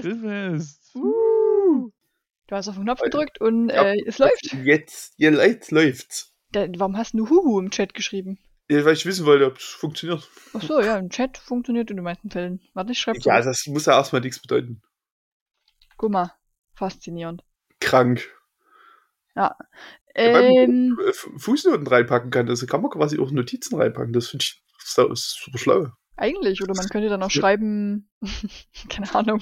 Grillfest. Grillfest. Uh. Du hast auf den Knopf gedrückt und Ja. äh, es läuft. Jetzt, ihr Leid läuft's. Da, warum hast du Huhu im Chat geschrieben? Ja, weil ich wissen wollte, ob es funktioniert. Ach so, ja, im Chat funktioniert in den meisten Fällen. Warte, ich schreibe Ja, das muss ja erstmal nichts bedeuten. Guck mal, faszinierend. Krank. Ja, Ähm, Äh, F- Fußnoten reinpacken kann, also kann man quasi auch Notizen reinpacken. Das finde ich super schlau. eigentlich, oder man könnte dann auch Ja. schreiben, keine Ahnung.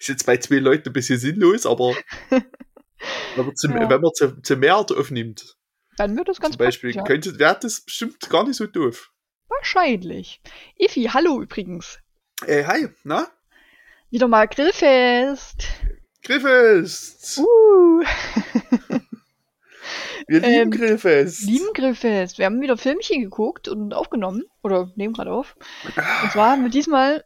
Ist jetzt bei zwei Leuten ein bisschen sinnlos, aber wenn man zu, Ja. wenn man zu, zu mehr aufnimmt, Dann wird es ganz zum Beispiel, ja. könnte, wäre das bestimmt gar nicht so doof. Wahrscheinlich. Ifi, hallo übrigens. Äh, hi, na? Wieder mal Grillfest. Grillfest! Uh, Wir lieben ähm, Grillfest! lieben Grillfest. Wir haben wieder Filmchen geguckt und aufgenommen. Oder nehmen gerade auf. Und zwar haben wir diesmal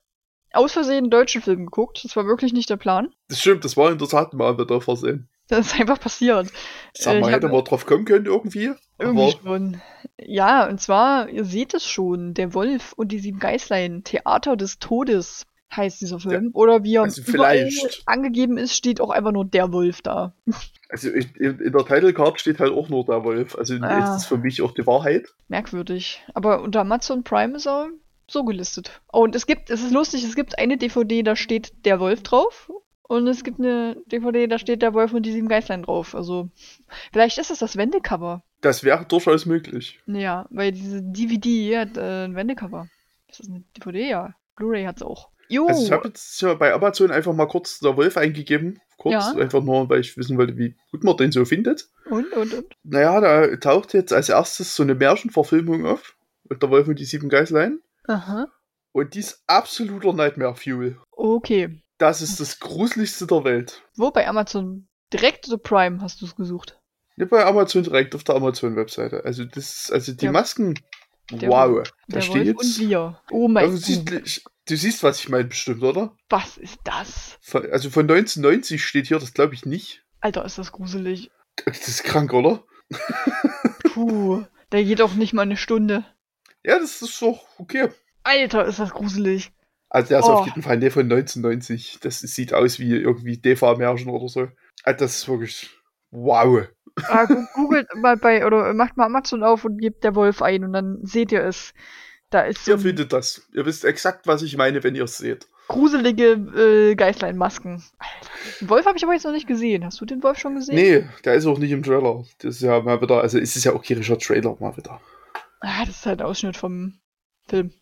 aus Versehen einen deutschen Film geguckt. Das war wirklich nicht der Plan. Das stimmt, das war in der Tat mal wieder Versehen. Das ist einfach passiert. Sag Äh, mal, ich hätte man drauf kommen können irgendwie. Irgendwie Aber schon. Ja, und zwar, ihr seht es schon, Der Wolf und die sieben Geißlein, Theater des Todes heißt dieser Film. Oder wie er also vielleicht. angegeben ist, steht auch einfach nur Der Wolf da. Also in, in der Title Card steht halt auch nur der Wolf. Also Ah. ist das für mich auch die Wahrheit. Merkwürdig. Aber unter Amazon Prime ist er so gelistet. Oh, und es gibt, es ist lustig, es gibt eine DVD, da steht Der Wolf drauf. Und es gibt eine DVD, da steht Der Wolf und die sieben Geißlein drauf. Also, vielleicht ist es das Wendecover. Das wäre durchaus möglich. Ja, weil diese DVD hat äh, ein Wendecover. Ist das eine DVD? Ja. Blu-ray hat's auch. Jo. Also ich habe jetzt ja bei Amazon einfach mal kurz der Wolf eingegeben. Kurz, Ja. einfach nur, weil ich wissen wollte, wie gut man den so findet. und, und, und. Naja, da taucht jetzt als erstes so eine Märchenverfilmung auf. Der Wolf und die sieben Geißlein. Aha. Und die ist absoluter Nightmare Fuel. Okay. Das ist das gruseligste der Welt. Wo bei Amazon direkt oder Prime hast du es gesucht? Ja, bei Amazon direkt auf der Amazon-Webseite. Also das, also die Der- Masken. der wow. Da steht Wolf und jetzt. wir. Oh mein Also, du, Gott. siehst, du siehst, was ich meine, bestimmt, oder? Was ist das? Also von 1990 steht hier, das glaube ich nicht. Alter, ist das gruselig. Das ist krank, oder? Puh. Der geht auch nicht mal eine Stunde. Ja, das ist doch okay. Alter, ist das gruselig. Also der ist Oh. auf jeden Fall nicht von 1990. Das sieht aus wie irgendwie DEFA-Märchen oder so. Also das ist wirklich wow. Ah, googelt mal bei, oder macht mal Amazon auf und gebt der Wolf ein und dann seht ihr es. Da ist so Ihr findet das. Ihr wisst exakt, was ich meine, wenn ihr es seht. gruselige äh, Geißleinmasken. Alter. Den Wolf habe ich aber jetzt noch nicht gesehen. Hast du den Wolf schon gesehen? Nee, der ist auch nicht im Trailer. Das ist ja mal wieder, also es ist ja auch kein Trailer mal wieder. Ah, das ist halt ein Ausschnitt vom Film.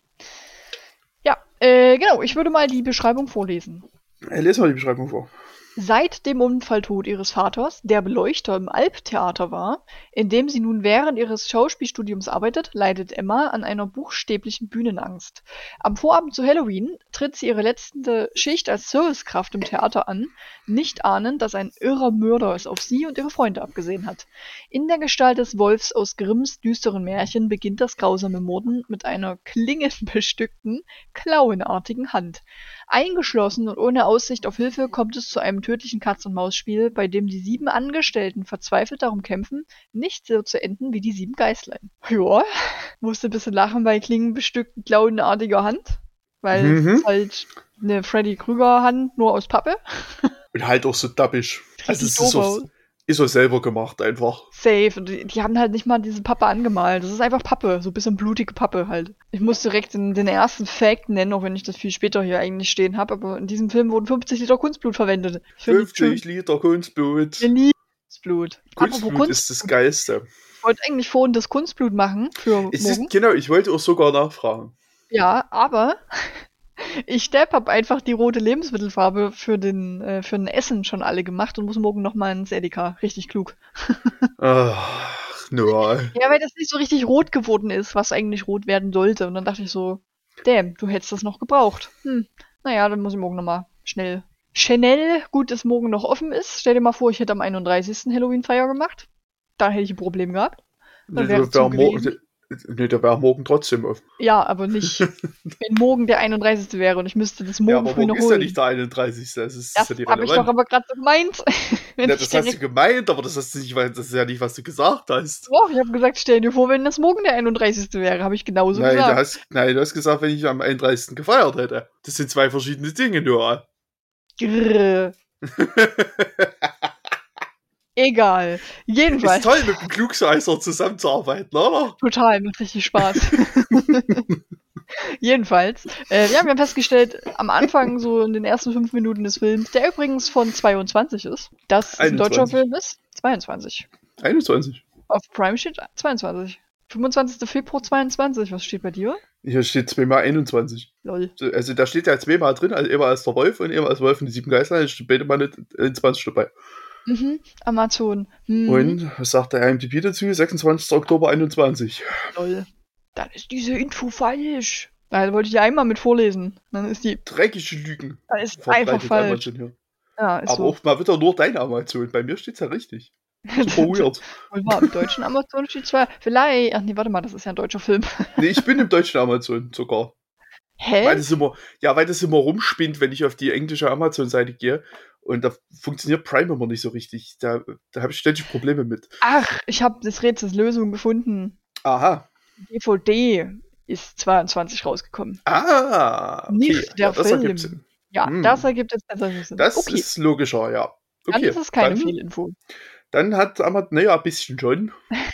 Ja, äh, genau. Ich würde mal die Beschreibung vorlesen. Äh, Lesen wir die Beschreibung vor. Seit dem Unfalltod ihres Vaters, der Beleuchter im Alptheater war, in dem sie nun während ihres Schauspielstudiums arbeitet, leidet Emma an einer buchstäblichen Bühnenangst. Am Vorabend zu Halloween tritt sie ihre letzte Schicht als Servicekraft im Theater an, nicht ahnend, dass ein irrer Mörder es auf sie und ihre Freunde abgesehen hat. In der Gestalt des Wolfs aus Grimms düsteren Märchen beginnt das grausame Morden mit einer klingenbestückten, klauenartigen Hand. Eingeschlossen und ohne Aussicht auf Hilfe kommt es zu einem tödlichen Katz-und-Maus-Spiel, bei dem die sieben Angestellten verzweifelt darum kämpfen, nicht so zu enden wie die sieben Geißlein. Ja, musste ein bisschen lachen bei klingenbestückten, klauenartiger Hand, weil Mhm. es ist halt eine Freddy Krüger-Hand nur aus Pappe. Und halt auch so dappisch. Also es ist aus. Ist auch selber gemacht einfach. Safe. Und die, die haben halt nicht mal diese Pappe angemalt. Das ist einfach Pappe. So ein bisschen blutige Pappe halt. Ich muss direkt den, den ersten Fact nennen, auch wenn ich das viel später hier eigentlich stehen habe. Aber in diesem Film wurden 50 Liter Kunstblut verwendet. Ich finde 50 Liter Kunstblut. Kunstblut. Kunstblut Apropos ist das Geilste. Ich wollte eigentlich vorhin das Kunstblut machen für ist, genau, ich wollte auch sogar nachfragen. Ja, aber ich Depp habe einfach die rote Lebensmittelfarbe für den äh, für ein Essen schon alle gemacht und muss morgen noch mal ins Edeka. Richtig klug. Ach, nur. Ja, weil das nicht so richtig rot geworden ist, was eigentlich rot werden sollte. Und dann dachte ich so, damn, du hättest das noch gebraucht. Hm, naja, dann muss ich morgen nochmal schnell. Schnell, gut, dass morgen noch offen ist. Stell dir mal vor, ich hätte am 31. Halloween-Feier gemacht. Da hätte ich ein Problem gehabt. Dann wäre es Nee, der wäre morgen trotzdem offen. Ja, aber nicht, wenn morgen der 31. wäre und ich müsste das morgen ja, aber früh morgen noch ist ja holen. nicht der 31. Das ist, das ja habe ich doch aber gerade so gemeint. Ja, das hast du gemeint, aber das, hast du nicht, das ist ja nicht, was du gesagt hast. Doch, ich habe gesagt, stell dir vor, wenn das morgen der 31. wäre, habe ich genauso nein, du gesagt. hast, nein, du hast gesagt, wenn ich am 31. gefeiert hätte. Das sind zwei verschiedene Dinge nur. Egal. Ist Jedenfalls. toll, mit dem Klugscheißer zusammenzuarbeiten, oder? Total, macht richtig Spaß. Jedenfalls, äh, ja, wir haben festgestellt, am Anfang, so in den ersten fünf Minuten des Films, der übrigens von 22 ist, dass ein deutscher 21. Film ist. 22. 21. Auf Prime steht 22. 25. Februar 22. Was steht bei dir? Hier steht zweimal 21. Lol. Also da steht ja zweimal drin, also immer als der Wolf und immer als Wolf und die sieben Geister, es steht beide mal nicht 21 dabei. Mhm. Amazon. Hm. Und was sagt der IMDb dazu? 26. Oktober 21. Lol. Dann ist diese Info falsch. Da wollte ich die einmal mit vorlesen. Dann ist die, Dreckige Lügen. dann ist einfach falsch. Ja, ist Aber so. oft mal wieder nur deine Amazon. Bei mir steht's ja richtig. Super weird. Wohl im deutschen Amazon steht zwar, vielleicht, ach nee, warte mal, das ist ja ein deutscher Film. Nee, ich bin im deutschen Amazon sogar. Weil Hä? das immer, ja, weil das immer rumspinnt, wenn ich auf die englische Amazon-Seite gehe. Und da funktioniert Prime immer nicht so richtig. Da, da habe ich ständig Probleme mit. Ach, ich habe des Rätsels Lösung gefunden. Aha. DVD ist 22 rausgekommen. Ah. Okay. Nicht der ja, das Film. ergibt Sinn. Ja, Hm. das ergibt jetzt tatsächlich Sinn. Das okay, ist logischer, ja. dann Okay. ist es keine dann, Fehlinfo. dann hat Amazon, naja, ein bisschen schon.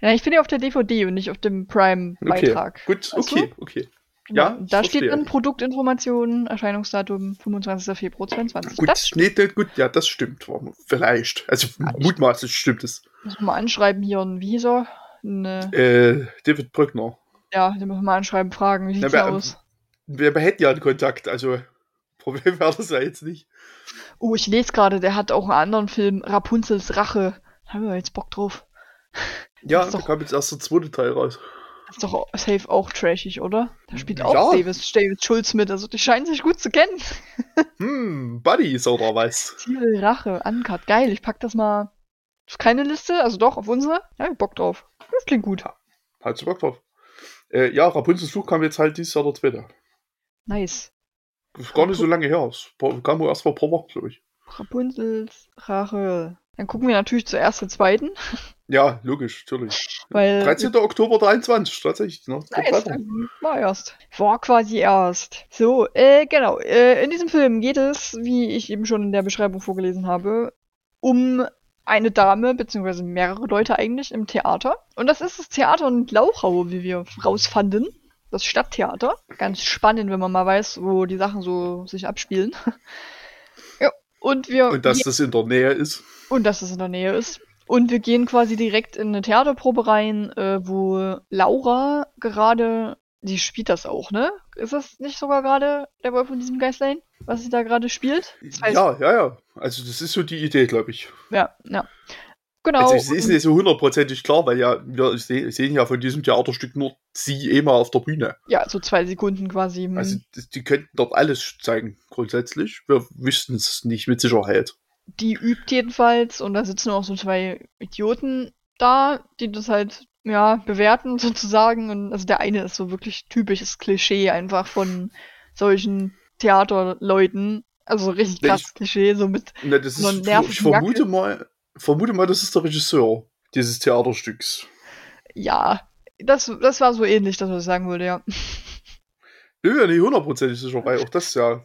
Ja, ich bin ja auf der DVD und nicht auf dem Okay. Prime-Beitrag. Gut, Weißt du? okay, okay. Genau. Ja, da steht dann Produktinformationen, Erscheinungsdatum 25. Februar 22. Gut, Das nee, gut, ja, das stimmt. Vielleicht. Also mutmaßlich stimmt es. müssen wir mal anschreiben hier, ein- er? Ne, Äh, David Brückner. ja, den müssen wir mal anschreiben, fragen, wie sieht's Na, aus? Wir, wir hätten ja einen Kontakt, also Problem wäre das ja jetzt nicht. Oh, ich lese gerade, der hat auch einen anderen Film, Rapunzels Rache. Haben wir jetzt Bock drauf? Ja, da kam jetzt erst der zweite Teil raus. Ist doch safe auch trashig, oder? Da spielt Ja. auch Davis, David Schulz mit, also die scheinen sich gut zu kennen. Hm, Buddies oder was? Ziel Rache, Uncut, geil, ich pack das mal auf keine Liste, also doch, auf unsere. Ja, Bock drauf. Das klingt gut. Hast du Bock drauf? Äh, ja, Rapunzels Fluch kam jetzt halt dieses Jahr der zweite. Nice. Das ist gar nicht so lange her. Es kam wohl erst vor ein paar Wochen, glaube ich. Rapunzels Rache. Dann gucken wir natürlich zuerst den zweiten, Ja, logisch, natürlich. weil 13. Oktober 23, tatsächlich. Ne? Nice, dann war erst. War quasi erst. So, äh, genau. Äh, in diesem Film geht es, wie ich eben schon in der Beschreibung vorgelesen habe, um eine Dame, beziehungsweise mehrere Leute eigentlich im Theater. Und das ist das Theater in Lauchau, wie wir rausfanden. Das Stadttheater. Ganz spannend, wenn man mal weiß, wo die Sachen so sich abspielen. ja. Und wir. Und dass das in der Nähe ist. Und dass es in der Nähe ist. Und wir gehen quasi direkt in eine Theaterprobe rein, äh, wo Laura gerade, die spielt das auch, ne? Ist das nicht sogar gerade der Wolf von diesem Geistlein, was sie da gerade spielt? Das heißt, Ja, ja, ja. Also das ist so die Idee, glaube ich. ja, ja. Genau. Also es ist nicht so hundertprozentig klar, weil ja, wir se sehen ja von diesem Theaterstück nur sie eh mal auf der Bühne. ja, so zwei Sekunden quasi. Also die, die könnten dort alles zeigen, grundsätzlich. Wir wüssten es nicht mit Sicherheit. Die übt jedenfalls und da sitzen auch so zwei Idioten da, die das halt, ja, bewerten sozusagen. Und also der eine ist so wirklich typisches Klischee einfach von solchen Theaterleuten. Also so richtig Ja, krasses Klischee, so mit Ne, das So ist, ich vermute Jacke. mal, vermute mal, das ist der Regisseur dieses Theaterstücks. Ja, das, das war so ähnlich, das was ich sagen wollte, ja. Ich bin ja nicht hundertprozentig sicher, weil auch das ja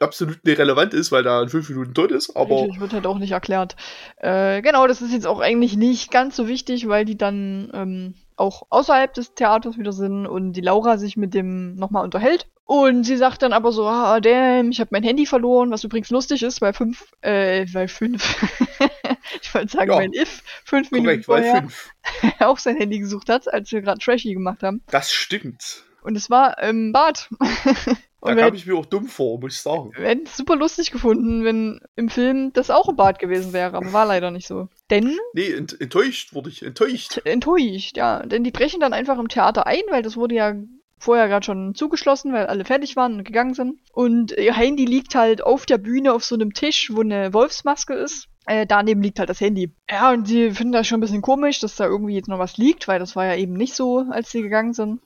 absolut nicht relevant ist, weil da in fünf Minuten tot ist, aber Richtig, wird halt auch nicht erklärt. Äh, genau, das ist jetzt auch eigentlich nicht ganz so wichtig, weil die dann ähm, auch außerhalb des Theaters wieder sind und die Laura sich mit dem nochmal unterhält. Und sie sagt dann aber so, ah, damn, ich habe mein Handy verloren, was übrigens lustig ist, weil fünf, äh, weil fünf, ich wollte sagen, Ja. weil If fünf Minuten korrekt, weil vorher fünf. auch sein Handy gesucht hat, als wir gerade Trashy gemacht haben. Das stimmt. Und es war im Bad. Da wir kam ich mir auch dumm vor, muss ich sagen. Wir hätten es super lustig gefunden, wenn im Film das auch im Bad gewesen wäre, aber war leider nicht so. Denn, Nee, ent enttäuscht wurde ich, enttäuscht. enttäuscht, ja, denn die brechen dann einfach im Theater ein, weil das wurde ja vorher gerade schon zugeschlossen, weil alle fertig waren und gegangen sind. Und ihr Handy liegt halt auf der Bühne auf so einem Tisch, wo eine Wolfsmaske ist. Äh, daneben liegt halt das Handy. Ja, und die finden das schon ein bisschen komisch, dass da irgendwie jetzt noch was liegt, weil das war ja eben nicht so, als sie gegangen sind.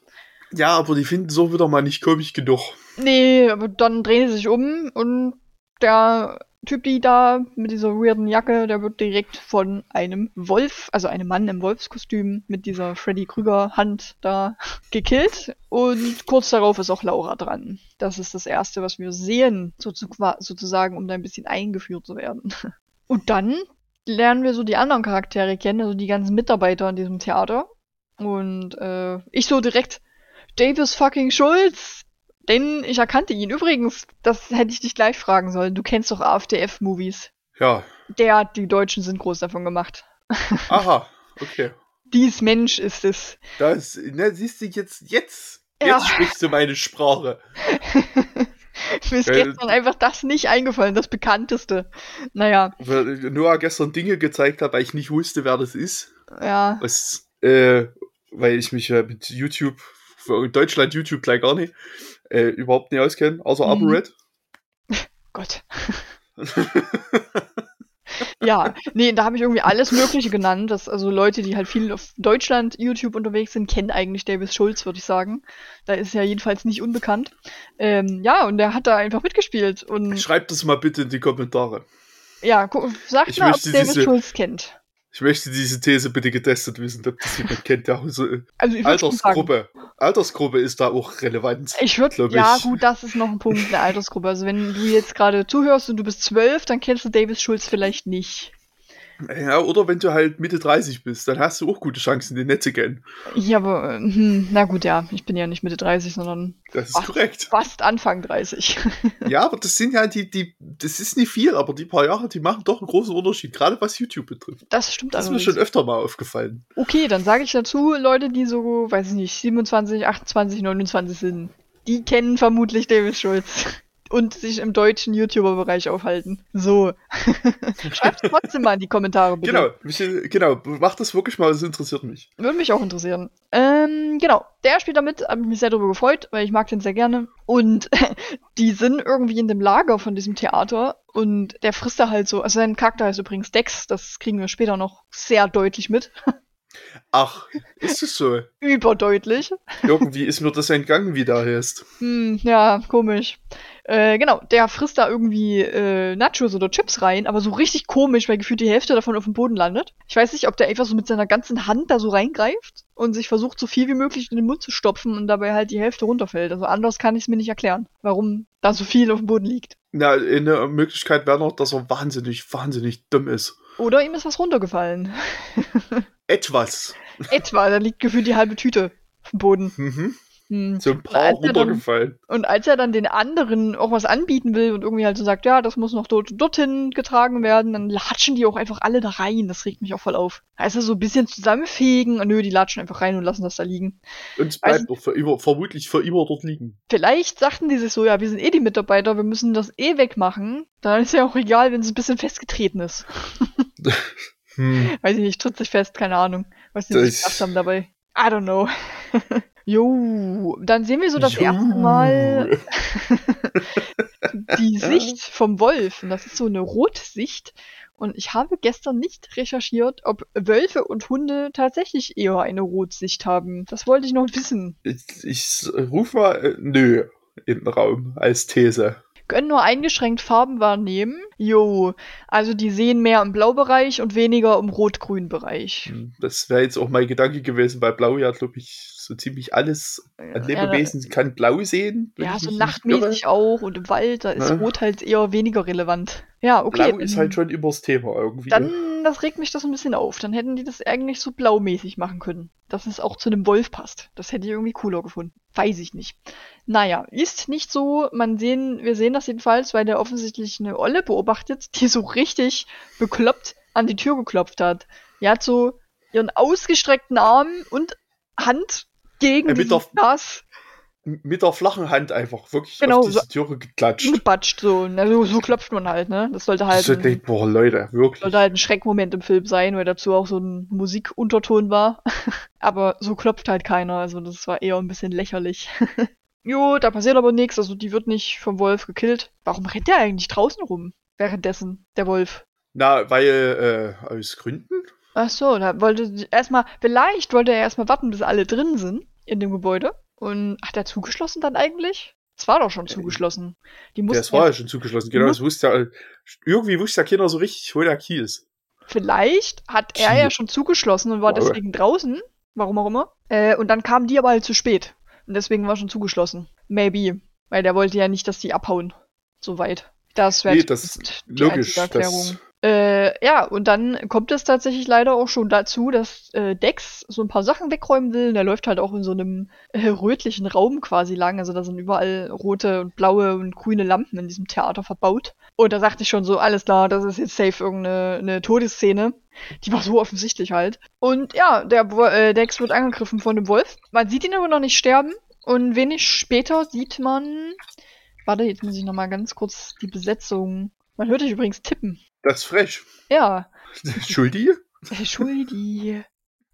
Ja, aber die finden es auch wieder mal nicht komisch genug. Nee, aber dann drehen sie sich um und der Typ, die da mit dieser weirden Jacke, der wird direkt von einem Wolf, also einem Mann im Wolfskostüm mit dieser Freddy Krüger Hand da gekillt. Und kurz darauf ist auch Laura dran. Das ist das erste, was wir sehen, sozusagen, um da ein bisschen eingeführt zu werden. Und dann lernen wir so die anderen Charaktere kennen, also die ganzen Mitarbeiter in diesem Theater. Und äh, ich so direkt, Davis fucking Schulz, denn ich erkannte ihn. Übrigens, das hätte ich dich gleich fragen sollen. Du kennst doch AfDF-Movies. Ja. Der hat die deutschen Synchros davon gemacht. Aha, okay. Dies Mensch ist es. Das, ne, siehst du jetzt, jetzt, jetzt ja. sprichst du meine Sprache. Mir ist Weil, gestern einfach das nicht eingefallen, das bekannteste. Naja. Weil Noah gestern Dinge gezeigt hat, weil ich nicht wusste, wer das ist. Ja. Was, äh, weil ich mich ja mit YouTube, Deutschland YouTube gleich gar nicht, äh, überhaupt nicht auskenne, außer mhm. ApoRed. Gott. ja, nee, da habe ich irgendwie alles Mögliche genannt. Dass, also Leute, die halt viel auf Deutschland, YouTube unterwegs sind, kennen eigentlich Davis Schulz, würde ich sagen. Da ist er jedenfalls nicht unbekannt. Ähm, ja, und der hat da einfach mitgespielt. Und Schreibt das mal bitte in die Kommentare. Ja, sagt ich mal, ob Davis diese, Schulz kennt. Ich möchte diese These bitte getestet wissen, ob das jemand kennt, der so also Altersgruppe. Altersgruppe ist da auch relevant. Ich würde, ja gut, das ist noch ein Punkt, eine Altersgruppe. Also wenn du jetzt gerade zuhörst und du bist zwölf, dann kennst du Davis Schulz vielleicht nicht. Ja, oder wenn du halt Mitte 30 bist, dann hast du auch gute Chancen, den nett zu kennen. Ja, aber, hm, na gut, ja. Ich bin ja nicht Mitte 30, sondern. Das ist fast, korrekt. Fast Anfang 30. ja, aber das sind ja die, die, das ist nicht viel, aber die paar Jahre, die machen doch einen großen Unterschied, gerade was YouTube betrifft. Das stimmt Das ist mir schon öfter mal aufgefallen. Okay, dann sage ich dazu, Leute, die so, weiß ich nicht, 27, 28, 29 sind, die kennen vermutlich David Schulz und sich im deutschen YouTuber-Bereich aufhalten. So. Schreibt trotzdem mal in die Kommentare, bitte. Genau, mich, genau, mach das wirklich mal, das interessiert mich. Würde mich auch interessieren. Ähm, genau, der spielt damit, habe mich sehr darüber gefreut, weil ich mag den sehr gerne. Und die sind irgendwie in dem Lager von diesem Theater und der frisst da halt so, also sein Charakter heißt übrigens Dex, das kriegen wir später noch sehr deutlich mit. Ach, ist es so? Überdeutlich. Irgendwie ist mir das entgangen, wie da heißt. Hm, ja, komisch. Äh, genau, der frisst da irgendwie äh, Nachos oder Chips rein, aber so richtig komisch, weil gefühlt die Hälfte davon auf dem Boden landet. Ich weiß nicht, ob der einfach so mit seiner ganzen Hand da so reingreift und sich versucht, so viel wie möglich in den Mund zu stopfen und dabei halt die Hälfte runterfällt. Also anders kann ich es mir nicht erklären, warum da so viel auf dem Boden liegt. Na, eine Möglichkeit wäre noch, dass er wahnsinnig, wahnsinnig dumm ist. Oder ihm ist was runtergefallen. Etwas. Etwa, da liegt gefühlt die halbe Tüte auf dem Boden. Mhm. Hm. So ein paar runtergefallen. Dann, und als er dann den anderen auch was anbieten will und irgendwie halt so sagt, ja, das muss noch dort, dorthin getragen werden, dann latschen die auch einfach alle da rein. Das regt mich auch voll auf. Also so ein bisschen zusammenfegen. Und nö, die latschen einfach rein und lassen das da liegen. Und es bleibt also, für immer, vermutlich für immer dort liegen. Vielleicht sagten die sich so, ja, wir sind eh die Mitarbeiter, wir müssen das eh wegmachen. Dann ist ja auch egal, wenn es ein bisschen festgetreten ist. hm. Weiß ich nicht, tritt sich fest, keine Ahnung, was die sich gedacht haben dabei. I don't know. Jo, dann sehen wir so das jo. erste Mal die Sicht vom Wolf. Und das ist so eine Rotsicht. Und ich habe gestern nicht recherchiert, ob Wölfe und Hunde tatsächlich eher eine Rotsicht haben. Das wollte ich noch wissen. Ich, ich ruf mal äh, nö in den Raum als These können nur eingeschränkt Farben wahrnehmen. Jo, also die sehen mehr im Blaubereich und weniger im Rot-Grün-Bereich. Hm, das wäre jetzt auch mein Gedanke gewesen, weil Blau ja, glaube ich, so ziemlich alles an Lebewesen ja, kann blau sehen. Ja, so nachtmäßig auch und im Wald, da ist ja. Rot halt eher weniger relevant. Ja, okay. Blau ist halt schon übers Thema irgendwie. Dann, das regt mich das ein bisschen auf. Dann hätten die das eigentlich so blaumäßig machen können. Dass es auch zu einem Wolf passt. Das hätte ich irgendwie cooler gefunden. Weiß ich nicht. Naja, ist nicht so. Man sehen, wir sehen das jedenfalls, weil der offensichtlich eine Olle beobachtet, die so richtig bekloppt an die Tür geklopft hat. Die hat so ihren ausgestreckten Arm und Hand gegen äh, mit, der, Glas. mit der flachen Hand einfach wirklich genau, auf diese so Türe geklatscht. Gepatscht, so. Also, so klopft man halt, ne? Das sollte halt. So, ein, boah, Leute, wirklich. Sollte halt ein Schreckmoment im Film sein, weil dazu auch so ein Musikunterton war. aber so klopft halt keiner, also das war eher ein bisschen lächerlich. jo, da passiert aber nichts, also die wird nicht vom Wolf gekillt. Warum rennt der eigentlich draußen rum? Währenddessen, der Wolf. Na, weil, äh, aus Gründen? Ach so, da wollte erstmal, vielleicht wollte er erstmal warten, bis alle drin sind in dem Gebäude. Und hat er zugeschlossen dann eigentlich? Es war doch schon zugeschlossen. Die Ja, mussten es war ja schon zugeschlossen, genau. Das wusste ja, irgendwie wusste ja keiner so richtig, wo der Key ist. Vielleicht hat er ja schon zugeschlossen und war Wow. deswegen draußen, warum auch immer. Äh, und dann kamen die aber halt zu spät. Und deswegen war schon zugeschlossen. Maybe. Weil der wollte ja nicht, dass die abhauen. So weit. Das wäre Nee, das ist logisch. Das, Äh, ja, und dann kommt es tatsächlich leider auch schon dazu, dass äh, Dex so ein paar Sachen wegräumen will. Und der läuft halt auch in so einem äh, rötlichen Raum quasi lang. Also da sind überall rote und blaue und grüne Lampen in diesem Theater verbaut. Und da sagte ich schon so, alles klar, das ist jetzt safe irgendeine eine Todesszene. Die war so offensichtlich halt. Und ja, der äh, Dex wird angegriffen von dem Wolf. Man sieht ihn aber noch nicht sterben. Und wenig später sieht man. Warte, jetzt muss ich noch mal ganz kurz die Besetzung. Man hört dich übrigens tippen. Das ist frech. Ja, Schuldi? äh, Schuldi.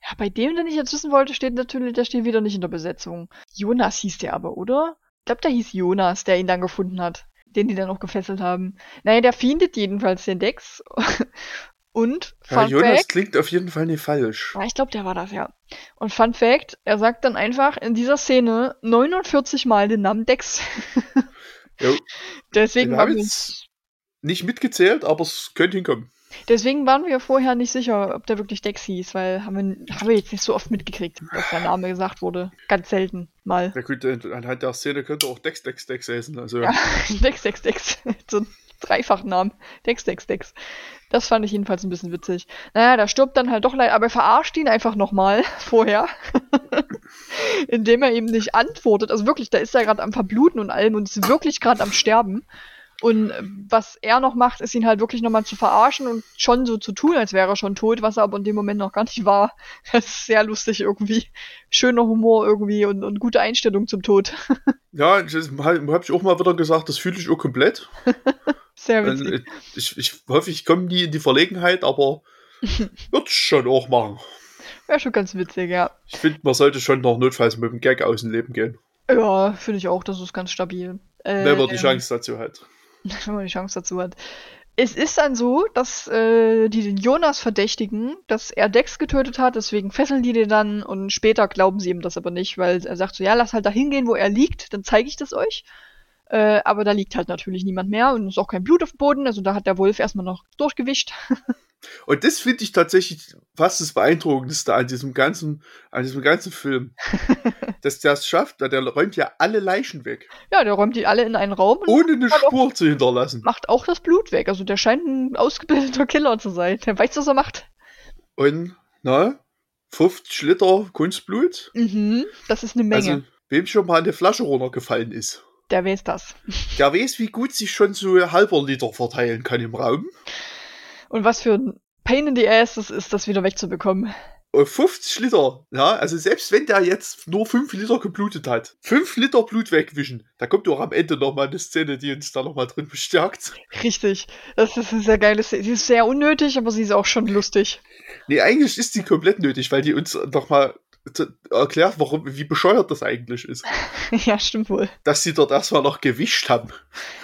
Ja, bei dem, den ich jetzt wissen wollte, steht natürlich, der steht wieder nicht in der Besetzung. Jonas hieß der aber, oder? Ich glaube, der hieß Jonas, der ihn dann gefunden hat. Den die dann auch gefesselt haben. Naja, der findet jedenfalls den Dex. Und, Ja, Fun Jonas Fact, klingt auf jeden Fall nicht falsch. ja, ich glaube, der war das, ja. Und Fun Fact, er sagt dann einfach in dieser Szene 49 Mal den Namen Dex. Jo, Deswegen habe wir, jetzt nicht mitgezählt, aber es könnte hinkommen. deswegen waren wir vorher nicht sicher, ob der wirklich Dex hieß, weil haben wir, haben wir jetzt nicht so oft mitgekriegt, dass der Name gesagt wurde. Ganz selten mal. Ja gut, äh, anhand der Szene könnte auch Dex, Dex, Dex heißen. Also, Ja, Dex, Dex, Dex. So ein Dreifachnamen. Dex, Dex, Dex. Das fand ich jedenfalls ein bisschen witzig. Naja, da stirbt dann halt doch leider, aber er verarscht ihn einfach nochmal vorher. Indem er ihm nicht antwortet. Also wirklich, da ist er gerade am Verbluten und allem und ist wirklich gerade am Sterben. Und äh, was er noch macht, ist ihn halt wirklich nochmal zu verarschen und schon so zu tun, als wäre er schon tot, was er aber in dem Moment noch gar nicht war. Das ist sehr lustig irgendwie. Schöner Humor irgendwie und, und gute Einstellung zum Tod. ja das habe hab ich auch mal wieder gesagt, das fühle ich auch komplett. Sehr witzig. ich, ich hoffe, ich komme nie in die Verlegenheit, aber wird schon auch machen. Wäre schon ganz witzig, ja. Ich finde, man sollte schon noch notfalls mit dem Gag aus dem Leben gehen. Ja, finde ich auch, das ist ganz stabil. Äh, Wenn man die Chance dazu hat. Wenn man die Chance dazu hat. Es ist dann so, dass äh, die den Jonas verdächtigen, dass er Dex getötet hat, deswegen fesseln die den dann und später glauben sie ihm das aber nicht, weil er sagt so, ja, lass halt da hingehen, wo er liegt, dann zeige ich das euch. Äh, aber da liegt halt natürlich niemand mehr und ist auch kein Blut auf dem Boden, also da hat der Wolf erstmal noch durchgewischt. Und das finde ich tatsächlich fast das Beeindruckendste an diesem ganzen, an diesem ganzen Film. Dass der es schafft, der räumt ja alle Leichen weg, ja, der räumt die alle in einen Raum ohne eine Hat auch- Spur zu hinterlassen. macht auch das Blut weg. Also der scheint ein ausgebildeter Killer zu sein. Der weiß, was er macht. Und, na, 50 Liter Kunstblut. Mhm, das ist eine Menge. Also, wem schon mal eine Flasche runtergefallen ist, der weiß das. der weiß, wie gut sich schon so halber Liter verteilen kann im Raum. Und was für ein Pain in the Ass das ist, das wieder wegzubekommen. Und 50 Liter, ja, also selbst wenn der jetzt nur 5 Liter geblutet hat, 5 Liter Blut wegwischen, da kommt auch am Ende nochmal eine Szene, die uns da nochmal drin bestärkt. Richtig. Das ist eine sehr geile Szene. Sie ist sehr unnötig, aber sie ist auch schon lustig. Nee, eigentlich ist die komplett nötig, weil die uns nochmal erklärt, warum, wie bescheuert das eigentlich ist. ja, stimmt wohl. Dass sie dort erstmal noch gewischt haben.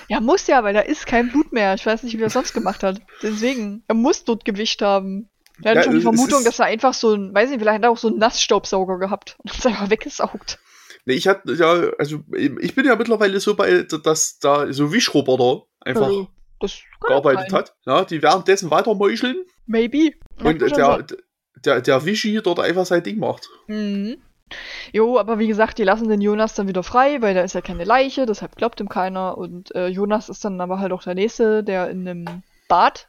Ja, muss ja, weil da ist kein Blut mehr. Ich weiß nicht, wie er es sonst gemacht hat. Deswegen. Er muss dort gewischt haben. Er hat Ja, schon die Vermutung, dass er einfach so ein, weiß nicht, vielleicht hat er auch so einen Nassstaubsauger gehabt und hat es einfach weggesaugt. Nee, ich hatte ja, also ich bin ja mittlerweile so bei, dass da so Wischroboter einfach Also, gearbeitet hat. Ja, die währenddessen weiter meucheln Maybe. und der. Der, der Wischi dort einfach sein Ding macht. Mhm. Jo, aber wie gesagt, die lassen den Jonas dann wieder frei, weil da ist ja keine Leiche, deshalb glaubt ihm keiner. Und äh, Jonas ist dann aber halt auch der Nächste, der in einem Bad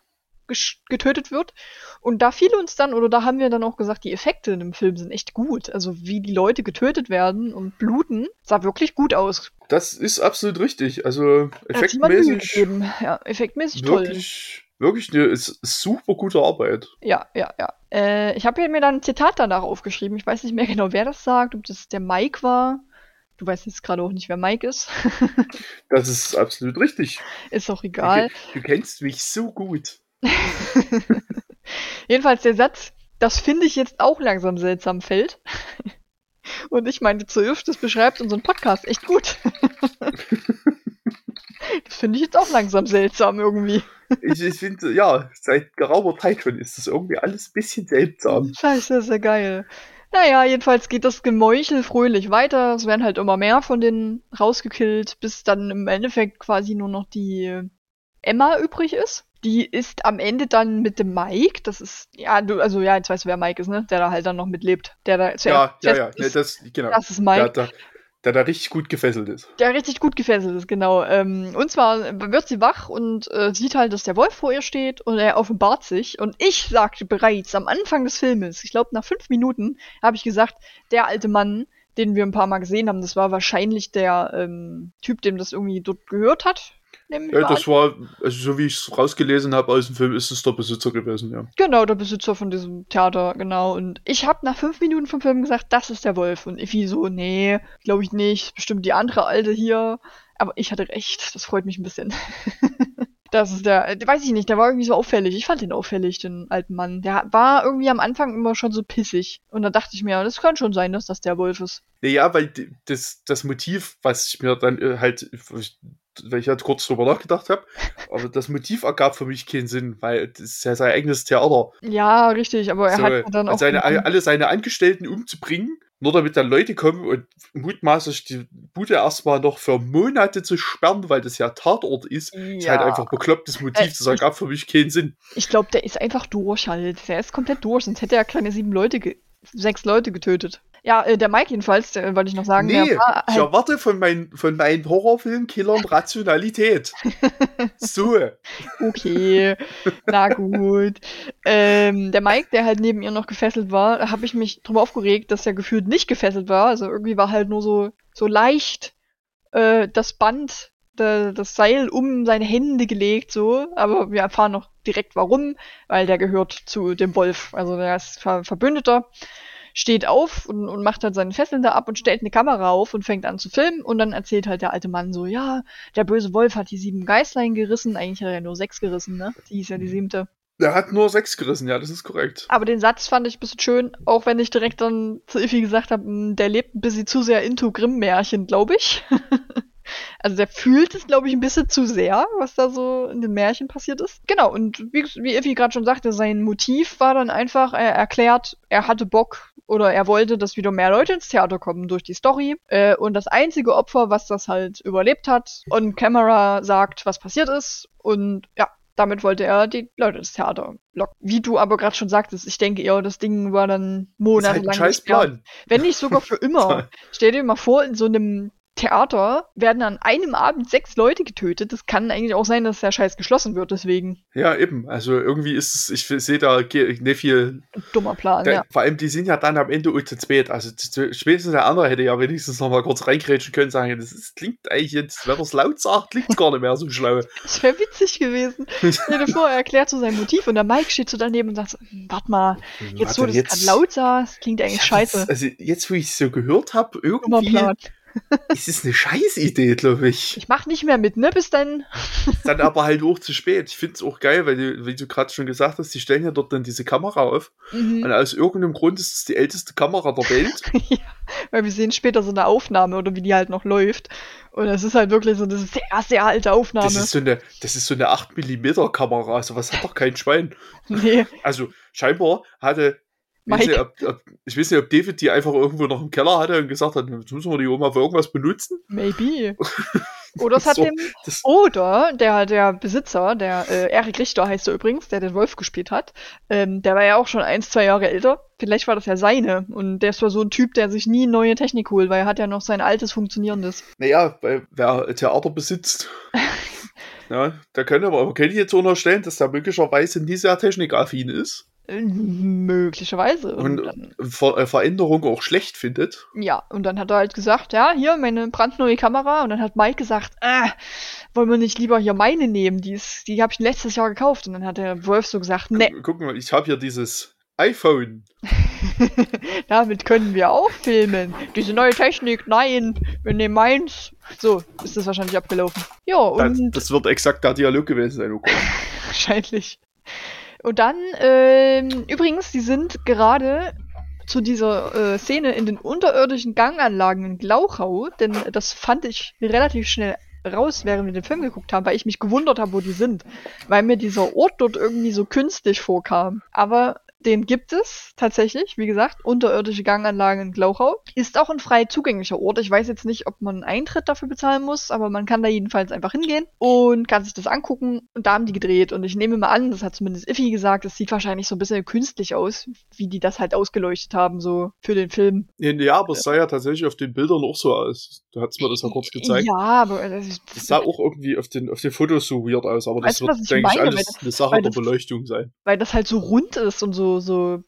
getötet wird. Und da fiel uns dann, oder da haben wir dann auch gesagt, die Effekte in dem Film sind echt gut. Also wie die Leute getötet werden und bluten, sah wirklich gut aus. Das ist absolut richtig. Also effektmäßig. Ja, effektmäßig toll. wirklich, wirklich eine ist, super gute Arbeit. Ja, ja, ja. Äh, ich habe hier mir dann ein Zitat danach aufgeschrieben. Ich weiß nicht mehr genau, wer das sagt, ob das der Mike war. Du weißt jetzt gerade auch nicht, wer Mike ist. Das ist absolut richtig. ist auch egal. Du, du kennst mich so gut. Jedenfalls der Satz, das finde ich jetzt auch langsam seltsam fällt. Und ich meinte zuerst, das beschreibt unseren Podcast echt gut. Das finde ich jetzt auch langsam seltsam irgendwie. ich, ich finde, ja, seit geraumer Zeit schon ist das irgendwie alles ein bisschen seltsam. Scheiße, ist ja geil. Naja, jedenfalls geht das Gemeuchel fröhlich weiter. Es werden halt immer mehr von denen rausgekillt, bis dann im Endeffekt quasi nur noch die Emma übrig ist. Die ist am Ende dann mit dem Mike, das ist, ja, du, also ja, jetzt weißt du, wer Mike ist, ne? Der da halt dann noch mitlebt. Der da ja, ja, ja, ist, das, genau. Das ist Mike. Der, der, der da richtig gut gefesselt ist. Der richtig gut gefesselt ist, genau. Ähm, und zwar wird sie wach und äh, sieht halt, dass der Wolf vor ihr steht und er offenbart sich. Und ich sagte bereits am Anfang des Filmes, ich glaube nach fünf Minuten, habe ich gesagt, der alte Mann, den wir ein paar Mal gesehen haben, das war wahrscheinlich der ähm, Typ, dem das irgendwie dort gehört hat. Ja, das war, also so wie ich es rausgelesen habe aus dem Film, ist es der Besitzer gewesen, ja. Genau, der Besitzer von diesem Theater, genau. Und ich habe nach fünf Minuten vom Film gesagt, das ist der Wolf. Und Effi so, nee, glaube ich nicht. Bestimmt die andere Alte hier. Aber ich hatte recht, das freut mich ein bisschen. das ist der, äh, weiß ich nicht, der war irgendwie so auffällig. Ich fand den auffällig, den alten Mann. Der war irgendwie am Anfang immer schon so pissig. Und da dachte ich mir, das kann schon sein, dass das der Wolf ist. Ja, weil das, das Motiv, was ich mir dann äh, halt weil ich halt kurz drüber nachgedacht habe. Aber das Motiv ergab für mich keinen Sinn, weil das ist ja sein eigenes Theater. Ja, richtig, aber er so, hat dann auch. Seine, alle seine Angestellten umzubringen, nur damit dann Leute kommen und mutmaßlich die Bude erstmal noch für Monate zu sperren, weil das ja Tatort ist, ja. ist halt einfach beklopptes Motiv. Äh, das ergab für mich keinen Sinn. Ich glaube, der ist einfach durch halt. Der ist komplett durch, sonst hätte er keine sieben Leute, sechs Leute getötet. Ja, äh, der Mike jedenfalls, der, wollte ich noch sagen. Nee, halt ich erwarte von, mein, von meinen Horrorfilmkillern Rationalität. so. Okay, na gut. Ähm, der Mike, der halt neben ihr noch gefesselt war, habe ich mich drüber aufgeregt, dass er gefühlt nicht gefesselt war. Also irgendwie war halt nur so, so leicht äh, das Band, das Seil um seine Hände gelegt, so. Aber wir erfahren noch direkt warum, weil der gehört zu dem Wolf. Also der ist Ver Verbündeter steht auf und, und macht halt seine Fesseln da ab und stellt eine Kamera auf und fängt an zu filmen und dann erzählt halt der alte Mann so, ja, der böse Wolf hat die sieben Geißlein gerissen, eigentlich hat er ja nur sechs gerissen, ne? Die ist ja die siebte. Der hat nur sechs gerissen, ja, das ist korrekt. Aber den Satz fand ich ein bisschen schön, auch wenn ich direkt dann zu Iffy gesagt habe, hm, der lebt ein bisschen zu sehr into Grimm-Märchen, glaube ich. Also der fühlt es, glaube ich, ein bisschen zu sehr, was da so in den Märchen passiert ist. Genau, und wie, wie Iffi gerade schon sagte, sein Motiv war dann einfach, er erklärt, er hatte Bock oder er wollte, dass wieder mehr Leute ins Theater kommen durch die Story. Äh, und das einzige Opfer, was das halt überlebt hat, on camera sagt, was passiert ist. Und ja, damit wollte er die Leute ins Theater locken. Wie du aber gerade schon sagtest, ich denke eher, das Ding war dann monatelang. Das ist halt ein Scheiß Plan. Wenn nicht sogar für immer. Stell dir mal vor, in so einem Theater werden an einem Abend sechs Leute getötet. Das kann eigentlich auch sein, dass der Scheiß geschlossen wird, deswegen. Ja, eben. Also irgendwie ist es, ich sehe da nicht viel. Dummer Plan, der, ja. Vor allem, die sind ja dann am Ende zu spät. Also spätestens der andere hätte ja wenigstens noch mal kurz reingrätschen können, sagen, das, ist, klingt eigentlich jetzt, wenn er es laut sagt, klingt es gar nicht mehr so schlau. Das wäre witzig gewesen. Stell dir vor, er erklärt so sein Motiv und der Mike steht so daneben und sagt hm, warte mal, jetzt wo du es gerade laut sagst, klingt eigentlich scheiße. Jetzt, also jetzt, wo ich es so gehört habe, irgendwie. Dummer Plan es ist eine Scheißidee, glaube ich. Ich mach nicht mehr mit, ne? Bis dann. dann aber halt hoch zu spät. Ich finde es auch geil, weil, die, wie du gerade schon gesagt hast, die stellen ja dort dann diese Kamera auf. Mhm. Und aus irgendeinem Grund ist es die älteste Kamera der Welt. ja, weil wir sehen später so eine Aufnahme oder wie die halt noch läuft. Und es ist halt wirklich so eine sehr, sehr alte Aufnahme. Das ist so eine, das ist so eine 8mm Kamera. Also was hat doch kein Schwein. Nee. Also scheinbar hatte weiß, nicht, ob, ob, ich weiß nicht, ob David die einfach irgendwo noch im Keller hatte und gesagt hat, jetzt müssen wir die Oma für irgendwas benutzen. Maybe. Oder es hat so, dem, oder der, der Besitzer, der äh, Erik Richter heißt er übrigens, der den Wolf gespielt hat, ähm, der war ja auch schon ein, zwei Jahre älter. Vielleicht war das ja seine. Und der ist zwar so ein Typ, der sich nie neue Technik holt, weil er hat ja noch sein altes funktionierendes. Naja, weil wer Theater besitzt. ja, da können wir aber, können jetzt unterstellen, dass der möglicherweise nie sehr technikaffin ist. Möglicherweise. Und, und dann, Ver äh, Veränderung auch schlecht findet. Ja, und dann hat er halt gesagt, ja, hier meine brandneue Kamera. Und dann hat Mike gesagt, ah, wollen wir nicht lieber hier meine nehmen? Die, ist, die habe ich letztes Jahr gekauft. Und dann hat der Wolf so gesagt, ne. Guck, guck mal, ich habe hier dieses iPhone. Damit können wir auch filmen. Diese neue Technik, nein, wir nehmen meins. So, ist das wahrscheinlich abgelaufen. Ja, und. Das, das wird exakt der Dialog gewesen sein, okay. wahrscheinlich. Und dann, ähm, übrigens, die sind gerade zu dieser äh, Szene in den unterirdischen Ganganlagen in Glauchau, denn das fand ich relativ schnell raus, während wir den Film geguckt haben, weil ich mich gewundert habe, wo die sind. Weil mir dieser Ort dort irgendwie so künstlich vorkam. Aber den gibt es tatsächlich, wie gesagt, unterirdische Ganganlagen in Glauchau. Ist auch ein frei zugänglicher Ort. Ich weiß jetzt nicht, ob man Eintritt dafür bezahlen muss, aber man kann da jedenfalls einfach hingehen und kann sich das angucken. Und da haben die gedreht. Und ich nehme mal an, das hat zumindest Iffy gesagt, es sieht wahrscheinlich so ein bisschen künstlich aus, wie die das halt ausgeleuchtet haben, so für den Film. Ja, aber es sah ja tatsächlich auf den Bildern auch so aus. Du hast mir das ja kurz gezeigt. Ja, aber das, das sah auch irgendwie auf den, auf den Fotos so weird aus, aber das weißt, wird, denke ich, alles das, eine Sache der Beleuchtung sein. Weil das halt so rund ist und so, so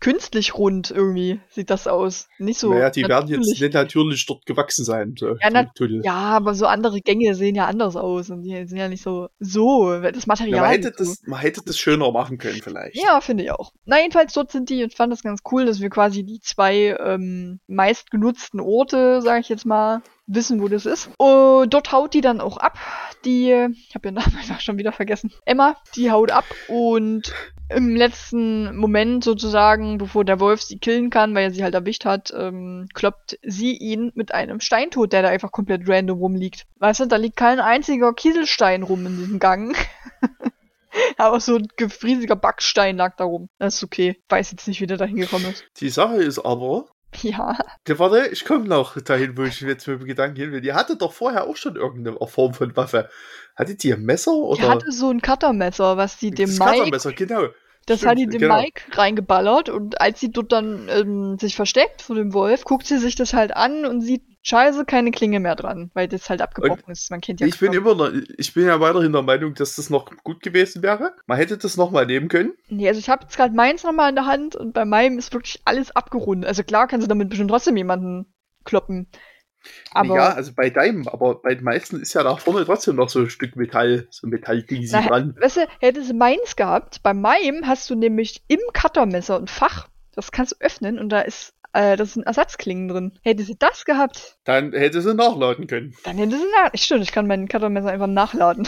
künstlich rund irgendwie sieht das aus. Nicht so. Naja, die natürlich. werden jetzt nicht natürlich dort gewachsen sein. So, ja, na, ja, aber so andere Gänge sehen ja anders aus und die sind ja nicht so so. Das Material. Ja, man, hätte das, man hätte das schöner machen können, vielleicht. Ja, finde ich auch. Na, jedenfalls dort sind die und fand das ganz cool, dass wir quasi die zwei ähm, meistgenutzten Orte, sage ich jetzt mal, wissen, wo das ist. Und dort haut die dann auch ab. Die, ich habe ihren Namen einfach schon wieder vergessen. Emma, die haut ab und im letzten Moment sozusagen, bevor der Wolf sie killen kann, weil er sie halt erwischt hat, ähm, kloppt sie ihn mit einem Steintod, der da einfach komplett random rumliegt. Weißt du, da liegt kein einziger Kieselstein rum in diesem Gang. Aber so ein riesiger Backstein lag da rum. Das ist okay. Weiß jetzt nicht, wie der da hingekommen ist. Die Sache ist aber, ja. Ja, warte, ich komme noch dahin, wo ich jetzt mit dem Gedanken hin will. Die hatte doch vorher auch schon irgendeine Form von Waffe. Hatte die ein Messer? Oder? Die hatte so ein Cuttermesser, was sie dem das Mike. Cuttermesser, genau. Das Stimmt, hat die dem genau. Mike reingeballert und als sie dort dann ähm, sich versteckt vor dem Wolf, guckt sie sich das halt an und sieht, scheiße, keine Klinge mehr dran, weil das halt abgebrochen und ist. Man kennt ja Ich bin immer noch, ich bin ja weiterhin der Meinung, dass das noch gut gewesen wäre. Man hätte das nochmal nehmen können. Nee, also ich habe jetzt gerade meins nochmal in der Hand und bei meinem ist wirklich alles abgerundet. Also klar kannst du damit bestimmt trotzdem jemanden kloppen. Aber, ja, also bei deinem, aber bei den meisten ist ja da vorne trotzdem noch so ein Stück Metall, so ein Metallding dran. Weißt du, hättest du meins gehabt, bei meinem hast du nämlich im Cuttermesser ein Fach, das kannst du öffnen und da ist äh, das sind Ersatzklingen drin. Hätte sie das gehabt. Dann hätte sie nachladen können. Dann hätte sie nachladen. Stimmt, ich kann mein Cuttermesser einfach nachladen.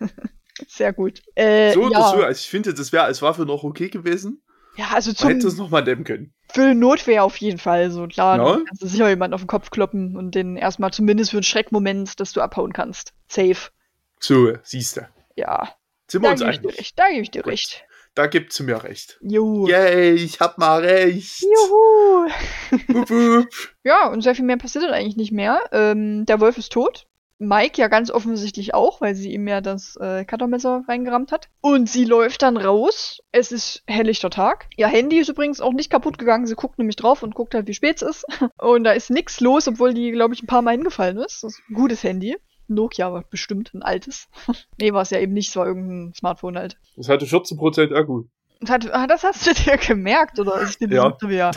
Sehr gut. Äh, so oder ja. so, also ich finde, das wäre als Waffe noch okay gewesen. Ja, also zum. Man hätte es nochmal dämmen können. Für Notwehr auf jeden Fall. So klar, no? du kannst sicher jemanden auf den Kopf kloppen und den erstmal zumindest für einen Schreckmoment, dass du abhauen kannst. Safe. So, siehst du. Ja. Sind wir da uns einig? Recht, da gebe ich dir Gut. recht. Da gibt sie mir recht. Juhu. Yay, ich hab mal recht. Juhu. Wup, wup. ja, und sehr viel mehr passiert dann eigentlich nicht mehr. Ähm, der Wolf ist tot. Mike ja ganz offensichtlich auch, weil sie ihm ja das äh, Cuttermesser reingerammt hat. Und sie läuft dann raus. Es ist helllichter Tag. Ihr Handy ist übrigens auch nicht kaputt gegangen. Sie guckt nämlich drauf und guckt halt, wie spät es ist. Und da ist nichts los, obwohl die, glaube ich, ein paar Mal hingefallen ist. Das ist ein gutes Handy. Nokia war bestimmt ein altes. nee, war es ja eben nicht, es war irgendein Smartphone halt. Das hatte 14% Akku. Das, hat, das hast du dir gemerkt, oder ist dir ja. ja.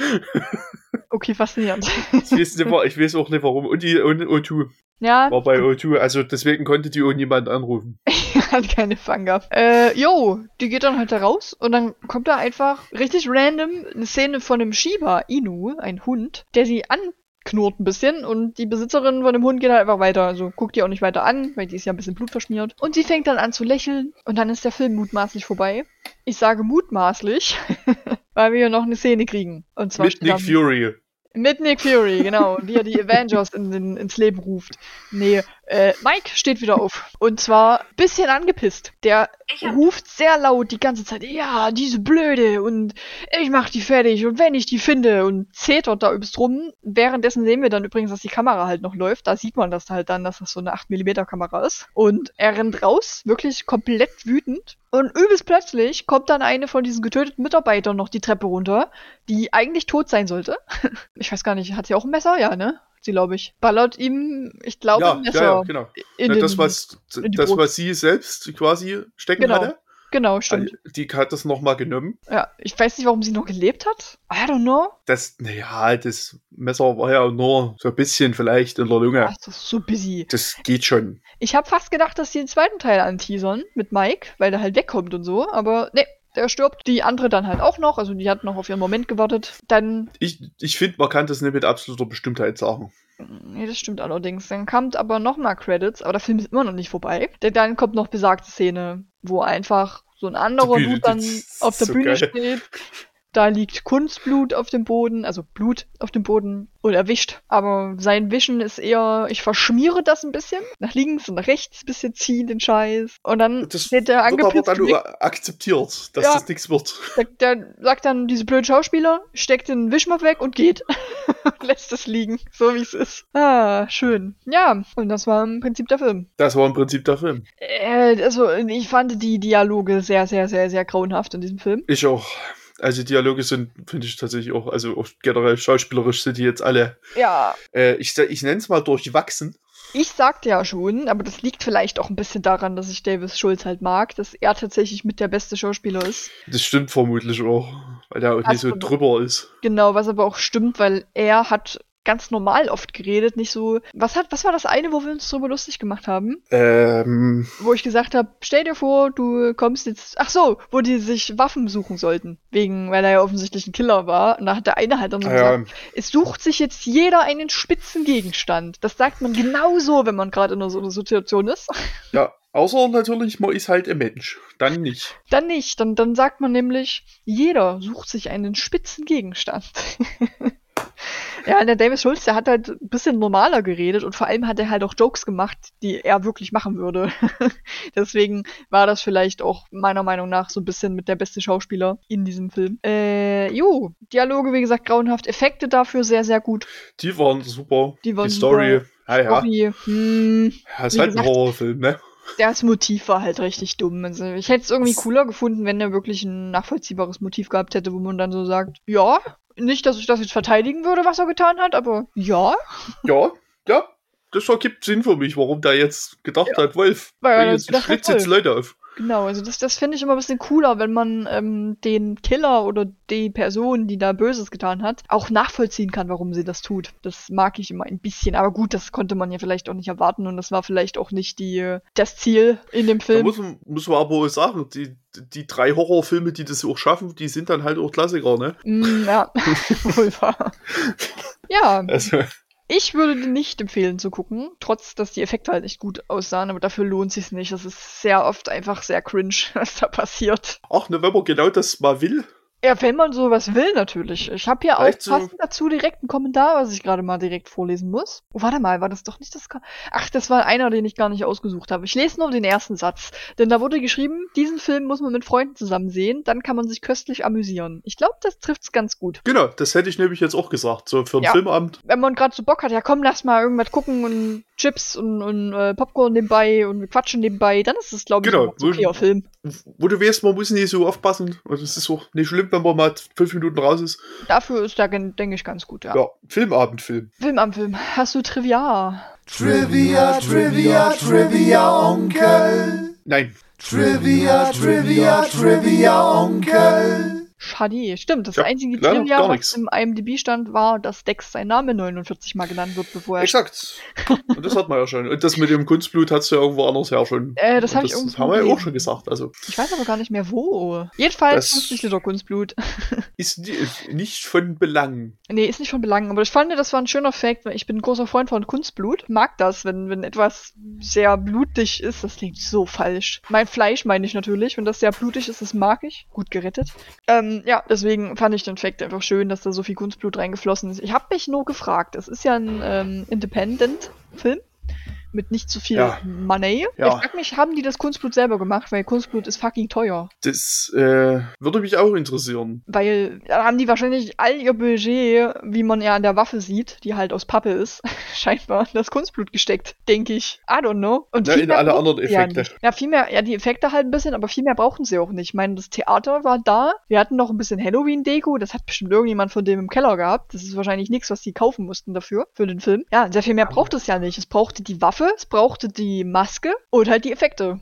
Okay, faszinierend. ich, weiß nicht, ich weiß auch nicht warum. Und die und O2. Ja. War bei O2, also deswegen konnte die auch niemand anrufen. Hat keine Fang gehabt. Äh, jo, die geht dann halt da raus und dann kommt da einfach richtig random eine Szene von einem Shiba Inu, ein Hund, der sie an knurrt ein bisschen und die Besitzerin von dem Hund geht halt einfach weiter. Also guckt die auch nicht weiter an, weil die ist ja ein bisschen blutverschmiert. Und sie fängt dann an zu lächeln und dann ist der Film mutmaßlich vorbei. Ich sage mutmaßlich, weil wir noch eine Szene kriegen. Und zwar Mit Nick Fury. Mit Nick Fury, genau, wie er die Avengers in, in, ins Leben ruft. Nee, äh, Mike steht wieder auf. Und zwar bisschen angepisst. Der ruft sehr laut die ganze Zeit, ja, diese Blöde und ich mach die fertig und wenn ich die finde und zetert da übelst rum. Währenddessen sehen wir dann übrigens, dass die Kamera halt noch läuft. Da sieht man das halt dann, dass das so eine 8mm Kamera ist. Und er rennt raus, wirklich komplett wütend und übelst plötzlich kommt dann eine von diesen getöteten Mitarbeitern noch die Treppe runter, die eigentlich tot sein sollte. Ich weiß gar nicht, hat sie auch ein Messer? Ja, ne? Sie, glaube ich. Ballert ihm, ich glaube, ja, Messer. Ja, ja genau. Na, das, was, das, was sie selbst quasi stecken genau. hatte. Genau, stimmt. Die hat das nochmal genommen. Ja, ich weiß nicht, warum sie noch gelebt hat. I don't know. Das, naja, das Messer war ja nur so ein bisschen vielleicht in der Lunge. Ach, das ist so busy. Das geht schon. Ich habe fast gedacht, dass sie den zweiten Teil anteasern mit Mike, weil der halt wegkommt und so, aber nee, der stirbt. Die andere dann halt auch noch, also die hat noch auf ihren Moment gewartet. Dann. Ich, ich finde, man kann das nicht mit absoluter Bestimmtheit sagen. Nee, das stimmt allerdings. Dann kommt aber nochmal Credits, aber der Film ist immer noch nicht vorbei. Denn dann kommt noch besagte Szene, wo einfach so ein anderer Dude dann auf der so Bühne geil. steht Da liegt Kunstblut auf dem Boden, also Blut auf dem Boden und erwischt. Aber sein Wischen ist eher, ich verschmiere das ein bisschen, nach links und nach rechts ein bisschen ziehen, den Scheiß. Und dann das wird der angepitzt. aber dann akzeptiert, dass ja, das nichts wird. Der, der, sagt dann, diese blöden Schauspieler, steckt den Wischmopp weg und geht. Lässt es liegen, so wie es ist. Ah, schön. Ja, und das war im Prinzip der Film. Das war im Prinzip der Film. Äh, also, ich fand die Dialoge sehr, sehr, sehr, sehr grauenhaft in diesem Film. Ich auch. Also Dialoge sind, finde ich tatsächlich auch, also auch generell schauspielerisch sind die jetzt alle. Ja. Äh, ich ich nenne es mal durchwachsen. Ich sagte ja schon, aber das liegt vielleicht auch ein bisschen daran, dass ich Davis Schulz halt mag, dass er tatsächlich mit der beste Schauspieler ist. Das stimmt vermutlich auch, weil er auch nicht so drüber ist. Genau, was aber auch stimmt, weil er hat ganz normal oft geredet, nicht so. Was hat, was war das eine, wo wir uns drüber lustig gemacht haben? Ähm. Wo ich gesagt habe, stell dir vor, du kommst jetzt. Ach so, wo die sich Waffen suchen sollten. Wegen, weil er ja offensichtlich ein Killer war. Und da hat der eine halt dann so ja. gesagt, es sucht sich jetzt jeder einen spitzen Gegenstand. Das sagt man genauso, wenn man gerade in so einer Situation ist. Ja, Außer natürlich, man ist halt ein Mensch. Dann nicht. Dann nicht. Dann, dann sagt man nämlich, jeder sucht sich einen spitzen Gegenstand. Ja, der Davis Schulz, der hat halt ein bisschen normaler geredet und vor allem hat er halt auch Jokes gemacht, die er wirklich machen würde. Deswegen war das vielleicht auch meiner Meinung nach so ein bisschen mit der beste Schauspieler in diesem Film. Äh, jo, Dialoge, wie gesagt, grauenhaft. Effekte dafür sehr, sehr gut. Die waren super. Die, waren die Story, super. ja, ja. Hm, ja, ist halt gesagt, ein Horrorfilm, ne? das Motiv war halt richtig dumm. Also ich hätte es irgendwie cooler gefunden, wenn er wirklich ein nachvollziehbares Motiv gehabt hätte, wo man dann so sagt, ja, nicht, dass ich das jetzt verteidigen würde, was er getan hat, aber ja. Ja, ja. Das ergibt Sinn für mich, warum der jetzt gedacht ja. hat, Wolf, Weil jetzt schlitzt jetzt Leute auf. Genau, also das, das finde ich immer ein bisschen cooler, wenn man ähm, den Killer oder die Person, die da Böses getan hat, auch nachvollziehen kann, warum sie das tut. Das mag ich immer ein bisschen. Aber gut, das konnte man ja vielleicht auch nicht erwarten und das war vielleicht auch nicht die, das Ziel in dem Film. Da muss man, muss man aber auch sagen, die, die drei Horrorfilme, die das auch schaffen, die sind dann halt auch Klassiker, ne? Mm, ja, wohl wahr. Ja. Also. Ich würde nicht empfehlen zu gucken, trotz dass die Effekte halt nicht gut aussahen, aber dafür lohnt sich nicht. Das ist sehr oft einfach sehr cringe, was da passiert. Ach, ne, wenn man genau das mal will, ja, wenn man sowas will, natürlich. Ich habe hier auch so passend dazu direkt einen Kommentar, was ich gerade mal direkt vorlesen muss. Oh, warte mal, war das doch nicht das... Ka Ach, das war einer, den ich gar nicht ausgesucht habe. Ich lese nur den ersten Satz. Denn da wurde geschrieben, diesen Film muss man mit Freunden zusammen sehen, dann kann man sich köstlich amüsieren. Ich glaube, das trifft's ganz gut. Genau, das hätte ich nämlich jetzt auch gesagt, so für einen ja. Filmabend. Wenn man gerade so Bock hat, ja komm, lass mal irgendwas gucken und Chips und, und äh, Popcorn nebenbei und quatschen nebenbei, dann ist es, glaube ich, genau, ein okayer Film. Wo du weißt, man muss nicht so aufpassen. Also es ist auch nicht schlimm, wenn man mal fünf Minuten raus ist. Dafür ist der, denke ich, ganz gut, ja. Ja, Filmabendfilm. Filmabendfilm. Hast du Trivia? Trivia, Trivia, Trivia, Onkel. Nein. Trivia, Trivia, Trivia, Onkel. Schade, stimmt. Das ja, einzige Trivia, was im IMDb stand, war, dass Dex sein Name 49 Mal genannt wird, bevor er. Exakt. Und das hat man ja schon. Und das mit dem Kunstblut hat es ja irgendwo anders her schon. Äh, das habe ich irgendwo. Das haben wir ja auch schon gesagt. Also. Ich weiß aber gar nicht mehr wo. Jedenfalls 50 Liter Kunstblut. Ist nicht von Belang. Nee, ist nicht von Belang. Aber ich fand, das war ein schöner Fact, weil ich bin ein großer Freund von Kunstblut. Mag das, wenn, wenn etwas sehr blutig ist. Das klingt so falsch. Mein Fleisch meine ich natürlich. Wenn das sehr blutig ist, das mag ich. Gut gerettet. Ähm, ähm, ja, deswegen fand ich den Fact einfach schön, dass da so viel Kunstblut reingeflossen ist. Ich habe mich nur gefragt, es ist ja ein ähm, Independent-Film mit nicht zu viel ja. Money. Ja. Ich frag mich, haben die das Kunstblut selber gemacht? Weil Kunstblut ist fucking teuer. Das äh, würde mich auch interessieren. Weil da haben die wahrscheinlich all ihr Budget, wie man ja an der Waffe sieht, die halt aus Pappe ist, scheinbar das Kunstblut gesteckt, denke ich. I don't know. Und ja, in alle anderen Effekte. Ja, viel mehr, ja, die Effekte halt ein bisschen, aber viel mehr brauchten sie auch nicht. Ich meine, das Theater war da. Wir hatten noch ein bisschen Halloween-Deko. Das hat bestimmt irgendjemand von dem im Keller gehabt. Das ist wahrscheinlich nichts, was die kaufen mussten dafür, für den Film. Ja, sehr viel mehr braucht es ja nicht. Es brauchte die Waffe Waffe, es brauchte die Maske und halt die Effekte.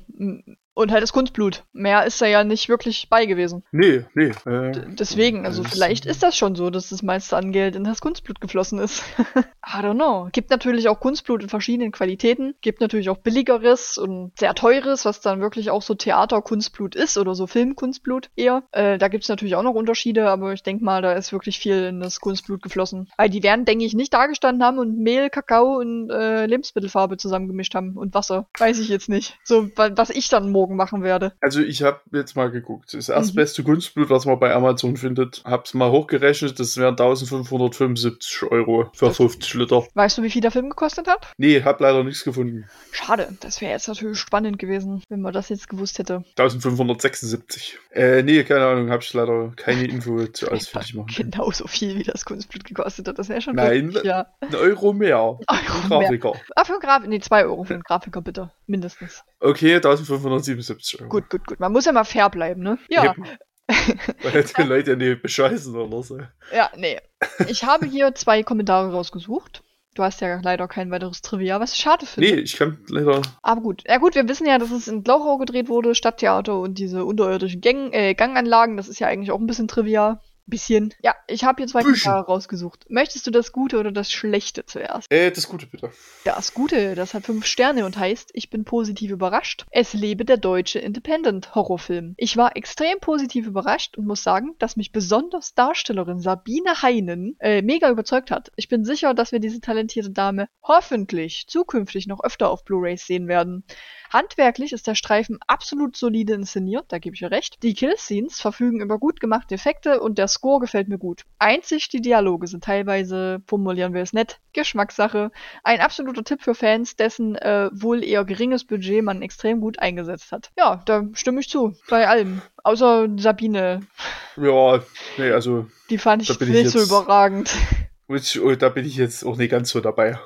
Und halt das Kunstblut. Mehr ist da ja nicht wirklich bei gewesen. Nee, nee. Äh, deswegen, also vielleicht ist das schon so, dass das meiste an Geld in das Kunstblut geflossen ist. I don't know. Gibt natürlich auch Kunstblut in verschiedenen Qualitäten. Gibt natürlich auch billigeres und sehr teures, was dann wirklich auch so Theaterkunstblut ist oder so Filmkunstblut eher. Äh, da gibt's natürlich auch noch Unterschiede, aber ich denke mal, da ist wirklich viel in das Kunstblut geflossen. Weil die werden, denke ich, nicht dagestanden haben und Mehl, Kakao und äh, Lebensmittelfarbe zusammengemischt haben und Wasser. Weiß ich jetzt nicht. So, was ich dann morgen morgen machen werde. Also ich habe jetzt mal geguckt. Das erstbeste mhm. Kunstblut, was man bei Amazon findet, hab's mal hochgerechnet, das wären 1575 Euro für 50 Liter. Weißt du, wie viel der Film gekostet hat? Nee, hab leider nichts gefunden. Schade, das wäre jetzt natürlich spannend gewesen, wenn man das jetzt gewusst hätte. 1576. Äh, nee, keine Ahnung, hab ich leider keine Info zu ausfindig machen. Genauso viel, wie das Kunstblut gekostet hat. Das wäre schon Nein, wirklich, ja. ein Euro mehr. Euro Grafiker. Mehr. Ah, für einen Grafiker. Nee, zwei Euro für einen Grafiker, bitte. Mindestens. Okay, 1577 Euro. Gut, gut, gut. Man muss ja mal fair bleiben, ne? Ja. Weil die Leute nicht bescheißen oder so. Ja, nee. Ich habe hier zwei Kommentare rausgesucht. Du hast ja leider kein weiteres Trivia, was ich schade finde. Nee, ich kann leider. Aber gut. Ja gut, wir wissen ja, dass es in Glauchau gedreht wurde, Stadttheater und diese unterirdischen Gang, äh, Ganganlagen, das ist ja eigentlich auch ein bisschen Trivia bisschen. Ja, ich habe hier zwei Kommentare rausgesucht. Möchtest du das Gute oder das Schlechte zuerst? Äh, das Gute bitte. Das Gute, das hat fünf Sterne und heißt, ich bin positiv überrascht. Es lebe der deutsche Independent-Horrorfilm. Ich war extrem positiv überrascht und muss sagen, dass mich besonders Darstellerin Sabine Heinen äh, mega überzeugt hat. Ich bin sicher, dass wir diese talentierte Dame hoffentlich zukünftig noch öfter auf Blu-rays sehen werden. Handwerklich ist der Streifen absolut solide inszeniert, da gebe ich ihr recht. Die Killscenes verfügen über gut gemachte Effekte und der Score gefällt mir gut. Einzig die Dialoge sind teilweise, formulieren wir es nett, Geschmackssache. Ein absoluter Tipp für Fans, dessen äh, wohl eher geringes Budget man extrem gut eingesetzt hat. Ja, da stimme ich zu, bei allem. Außer Sabine. Ja, nee, also. Die fand ich nicht so überragend. Oh, da bin ich jetzt auch nicht ganz so dabei.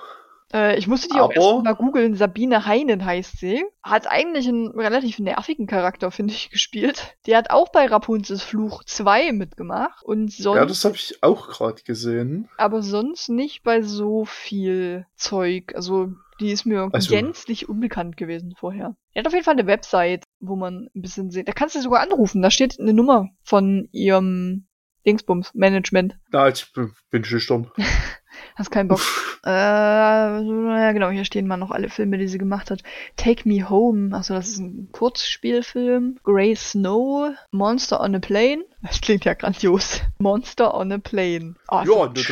Äh, ich musste die Aber, auch erst mal googeln. Sabine Heinen heißt sie. Hat eigentlich einen relativ nervigen Charakter, finde ich, gespielt. Die hat auch bei Rapunzels Fluch 2 mitgemacht. Und sonst, ja, das habe ich auch gerade gesehen. Aber sonst nicht bei so viel Zeug. Also, die ist mir also, gänzlich unbekannt gewesen vorher. Die hat auf jeden Fall eine Website, wo man ein bisschen sieht. Da kannst du sogar anrufen. Da steht eine Nummer von ihrem Dingsbums, Management. Ja, ich bin schüchtern. Hast keinen Bock. äh, ja, genau, hier stehen mal noch alle Filme, die sie gemacht hat. Take Me Home, also das ist ein Kurzspielfilm. Grey Snow, Monster on a Plane. Das klingt ja grandios. Monster on a Plane. Oh, ja, das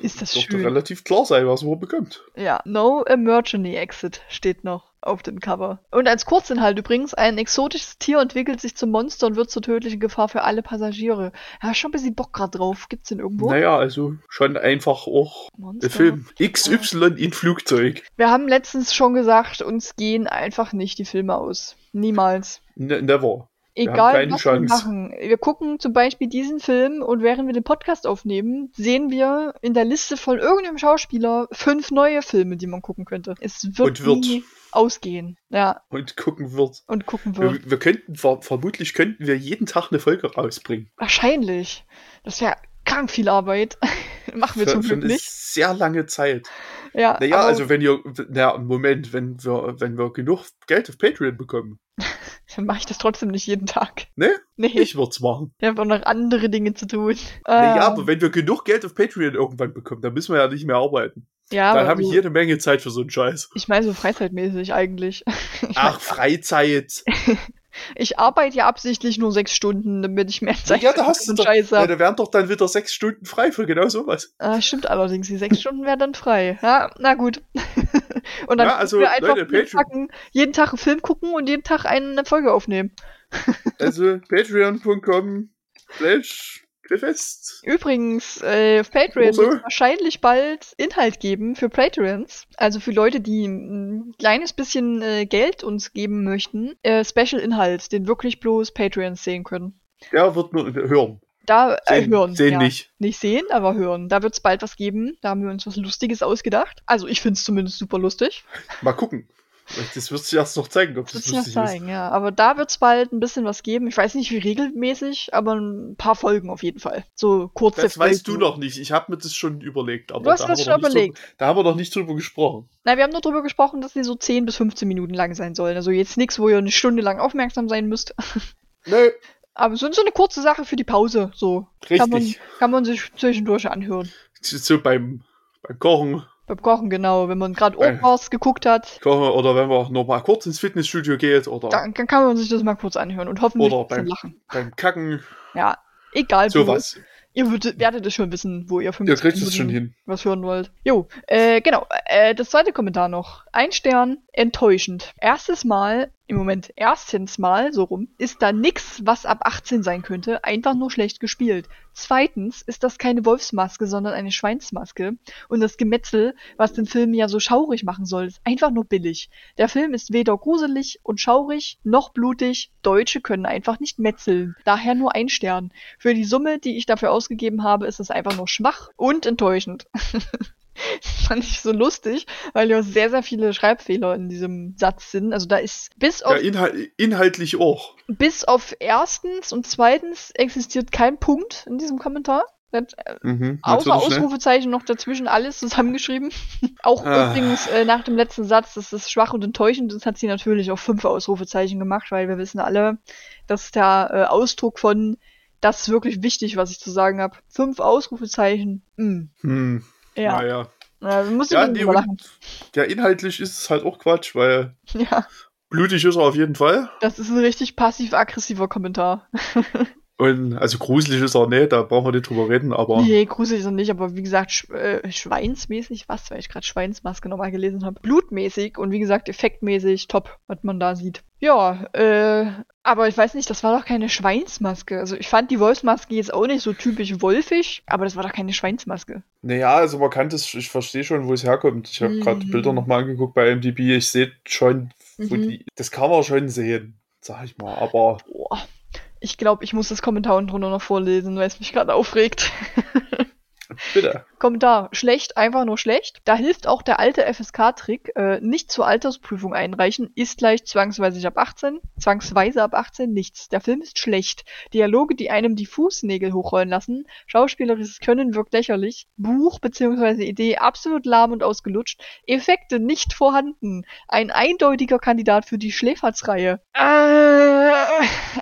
ist das schön. relativ klar sein, was man bekommt. Ja, No Emergency Exit steht noch auf dem Cover. Und als Kurzinhalt übrigens, ein exotisches Tier entwickelt sich zum Monster und wird zur tödlichen Gefahr für alle Passagiere. Ja, schon ein bisschen Bock grad drauf. Gibt's den irgendwo? Naja, also schon einfach auch Monster. Film. XY in Flugzeug. Wir haben letztens schon gesagt, uns gehen einfach nicht die Filme aus. Niemals. Ne never. Egal, was Chance. wir machen. Wir gucken zum Beispiel diesen Film und während wir den Podcast aufnehmen, sehen wir in der Liste von irgendeinem Schauspieler fünf neue Filme, die man gucken könnte. Es wird, wird. ausgehen. Ja. Und gucken wird. Und gucken wird. Wir, wir könnten, vermutlich könnten wir jeden Tag eine Folge rausbringen. Wahrscheinlich. Das wäre krank viel Arbeit. Machen wir für, zum Glück für eine nicht. sehr lange Zeit. Ja. Naja, also wenn ihr, na, Moment, wenn wir, wenn wir genug Geld auf Patreon bekommen. Dann mache ich das trotzdem nicht jeden Tag. Ne? Nee. Ich würde es machen. Ich habe auch noch andere Dinge zu tun. Naja, ähm. aber wenn wir genug Geld auf Patreon irgendwann bekommen, dann müssen wir ja nicht mehr arbeiten. Ja, dann habe ich jede Menge Zeit für so einen Scheiß. Ich meine so freizeitmäßig eigentlich. Ich Ach, Freizeit. Ich arbeite ja absichtlich nur sechs Stunden, damit ich mehr Zeit ja, da hast du doch, Scheiße Ja, da wären doch dann wieder sechs Stunden frei für genau sowas. Ah, stimmt allerdings, die sechs Stunden wären dann frei. Ja, na gut. und dann ja, also, wir einfach Leute, jeden, Tag, jeden Tag einen Film gucken und jeden Tag eine Folge aufnehmen. also patreon.com slash Fest. Übrigens, äh, auf Patreon wird es wahrscheinlich bald Inhalt geben für Patreons. Also für Leute, die ein kleines bisschen äh, Geld uns geben möchten. Äh, Special-Inhalt, den wirklich bloß Patreons sehen können. Ja, wird nur hören. Da äh, sehen, hören. Sehen ja. nicht. Nicht sehen, aber hören. Da wird es bald was geben. Da haben wir uns was Lustiges ausgedacht. Also ich finde es zumindest super lustig. Mal gucken. Das wird sich erst noch zeigen, ob das, das lustig noch zeigen, ist. ja. Aber da wird es bald ein bisschen was geben. Ich weiß nicht, wie regelmäßig, aber ein paar Folgen auf jeden Fall. So kurze Das weißt du noch nicht. Ich habe mir das schon überlegt. Aber du hast das schon überlegt. So, da haben wir noch nicht drüber gesprochen. Nein, wir haben nur drüber gesprochen, dass die so 10 bis 15 Minuten lang sein sollen. Also jetzt nichts, wo ihr eine Stunde lang aufmerksam sein müsst. Nö. Aber so, so eine kurze Sache für die Pause. So. Richtig. Kann man, kann man sich zwischendurch anhören. So beim, beim Kochen beim Kochen, genau. Wenn man gerade Opas geguckt hat. Kochen oder wenn man noch mal kurz ins Fitnessstudio geht. Oder dann, dann kann man sich das mal kurz anhören und hoffentlich oder beim, lachen. Beim Kacken. Ja, egal. So was. Ihr würdet, werdet es schon wissen, wo ihr 50 Ihr kriegt es schon hin. was hören wollt. Jo, äh, genau. Äh, das zweite Kommentar noch. Ein Stern, enttäuschend. Erstes Mal, im Moment erstens Mal, so rum, ist da nix, was ab 18 sein könnte, einfach nur schlecht gespielt. Zweitens ist das keine Wolfsmaske, sondern eine Schweinsmaske. Und das Gemetzel, was den Film ja so schaurig machen soll, ist einfach nur billig. Der Film ist weder gruselig und schaurig, noch blutig. Deutsche können einfach nicht metzeln. Daher nur ein Stern. Für die Summe, die ich dafür ausgegeben habe, ist es einfach nur schwach und enttäuschend. Das fand ich so lustig, weil ja sehr, sehr viele Schreibfehler in diesem Satz sind. Also da ist bis auf. Ja, inhal inhaltlich auch. Bis auf erstens und zweitens existiert kein Punkt in diesem Kommentar. Äh, mhm, außer Ausrufezeichen noch dazwischen alles zusammengeschrieben. auch ah. übrigens äh, nach dem letzten Satz, das ist schwach und enttäuschend, das hat sie natürlich auch fünf Ausrufezeichen gemacht, weil wir wissen alle, dass der äh, Ausdruck von das ist wirklich wichtig, was ich zu sagen habe. Fünf Ausrufezeichen. Mm. Hm. Ja. Naja. Ja, muss ja, nee, ja, inhaltlich ist es halt auch Quatsch, weil ja. blutig ist er auf jeden Fall. Das ist ein richtig passiv-aggressiver Kommentar. Und also gruselig ist er nicht, da brauchen wir nicht drüber reden, aber. Nee, gruselig ist er nicht, aber wie gesagt, sch äh, schweinsmäßig, was, weil ich gerade Schweinsmaske nochmal gelesen habe. Blutmäßig und wie gesagt, effektmäßig top, was man da sieht. Ja, äh, aber ich weiß nicht, das war doch keine Schweinsmaske. Also ich fand die Wolfsmaske jetzt auch nicht so typisch wolfig, aber das war doch keine Schweinsmaske. Naja, also man kann das, ich verstehe schon, wo es herkommt. Ich habe mhm. gerade Bilder nochmal angeguckt bei MDB. Ich sehe schon, wo mhm. die, das kann man schon sehen, sag ich mal, aber. Boah. Ich glaube, ich muss das Kommentar unten drunter noch vorlesen, weil es mich gerade aufregt. Bitte. Kommentar. Schlecht, einfach nur schlecht. Da hilft auch der alte FSK-Trick. Äh, nicht zur Altersprüfung einreichen, ist gleich zwangsweise ab 18. Zwangsweise ab 18 nichts. Der Film ist schlecht. Dialoge, die einem die Fußnägel hochrollen lassen. Schauspielerisches Können wirkt lächerlich. Buch bzw. Idee absolut lahm und ausgelutscht. Effekte nicht vorhanden. Ein eindeutiger Kandidat für die Schläferzreihe. Äh,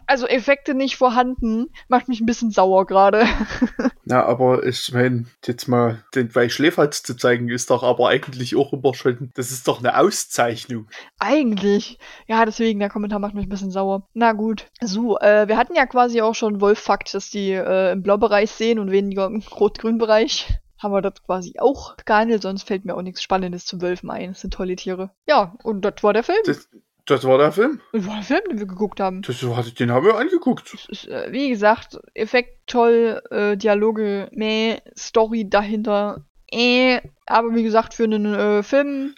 also Effekte nicht vorhanden. Macht mich ein bisschen sauer gerade. Ja, aber ich meine, jetzt mal den zwei Schläferz zu zeigen, ist doch aber eigentlich auch immer schon, das ist doch eine Auszeichnung. Eigentlich. Ja, deswegen, der Kommentar macht mich ein bisschen sauer. Na gut. So, äh, wir hatten ja quasi auch schon Wolf-Fakt, dass die äh, im Blaubereich sehen und weniger im Rot-Grün-Bereich haben wir das quasi auch gehandelt, sonst fällt mir auch nichts Spannendes zu Wölfen ein. Das sind tolle Tiere. Ja, und das war der Film. Das, das war der Film? Das war der Film, den wir geguckt haben. Das, den haben wir angeguckt. Ist, äh, wie gesagt, Effekt toll, äh, Dialoge, meh, Story dahinter, äh. Aber wie gesagt, für einen äh, Filmabend,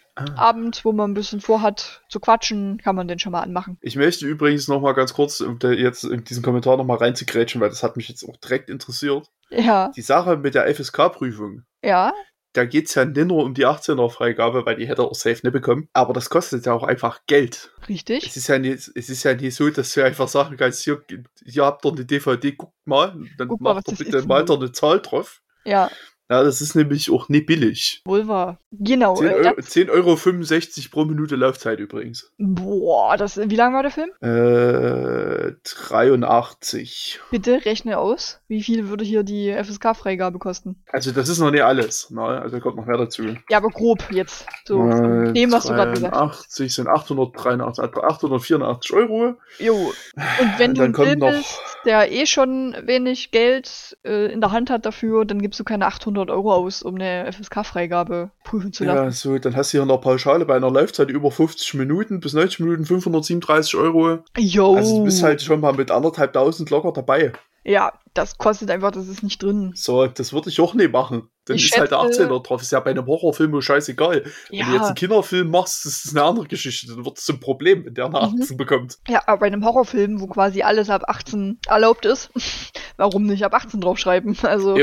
ah. wo man ein bisschen vorhat zu quatschen, kann man den schon mal anmachen. Ich möchte übrigens noch mal ganz kurz um jetzt in diesen Kommentar noch mal reinzugrätschen, weil das hat mich jetzt auch direkt interessiert. Ja. Die Sache mit der FSK-Prüfung. Ja da geht es ja nicht nur um die 18er-Freigabe, weil die hätte er safe nicht bekommen. Aber das kostet ja auch einfach Geld. Richtig. Es ist ja nicht, es ist ja nicht so, dass du einfach sagen kannst, hier, hier habt ihr eine DVD, guckt mal, dann Guck macht ihr bitte mal da eine Zahl drauf. Ja. Ja, das ist nämlich auch nicht billig. Wohl wahr. Genau. 10,65 Euro, 10 Euro 65 pro Minute Laufzeit übrigens. Boah, das, wie lang war der Film? Äh, 83. Bitte rechne aus, wie viel würde hier die FSK-Freigabe kosten? Also das ist noch nicht alles, ne? also kommt noch mehr dazu. Ja, aber grob jetzt. So, äh, dem, was 83 du gerade gesagt hast. 80 sind 883, 884 Euro. Jo. Und wenn du ein Film bist, der eh schon wenig Geld äh, in der Hand hat dafür, dann gibst du keine 800 500 Euro aus, um eine FSK-Freigabe prüfen zu lassen. Ja, so, dann hast du hier noch Pauschale bei einer Laufzeit über 50 Minuten bis 90 Minuten 537 Euro. Jo. Also du bist halt schon mal mit anderthalb tausend locker dabei. Ja, das kostet einfach, das ist nicht drin. So, das würde ich auch nicht machen. Dann ich ist schätze, halt der 18er drauf. Ist ja bei einem Horrorfilm scheißegal. Ja. Wenn du jetzt einen Kinderfilm machst, das ist eine andere Geschichte. Dann wird es ein Problem, wenn der eine 18 mhm. bekommt. Ja, aber bei einem Horrorfilm, wo quasi alles ab 18 erlaubt ist, warum nicht ab 18 draufschreiben? Also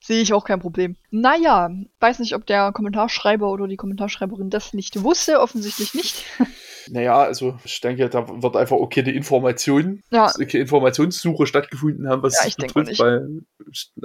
sehe ich auch kein Problem. Naja, weiß nicht, ob der Kommentarschreiber oder die Kommentarschreiberin das nicht wusste. Offensichtlich nicht. Naja, also ich denke, da wird einfach okay die Information, ja. okay, Informationssuche stattgefunden haben, was ja, ich betrifft, weil,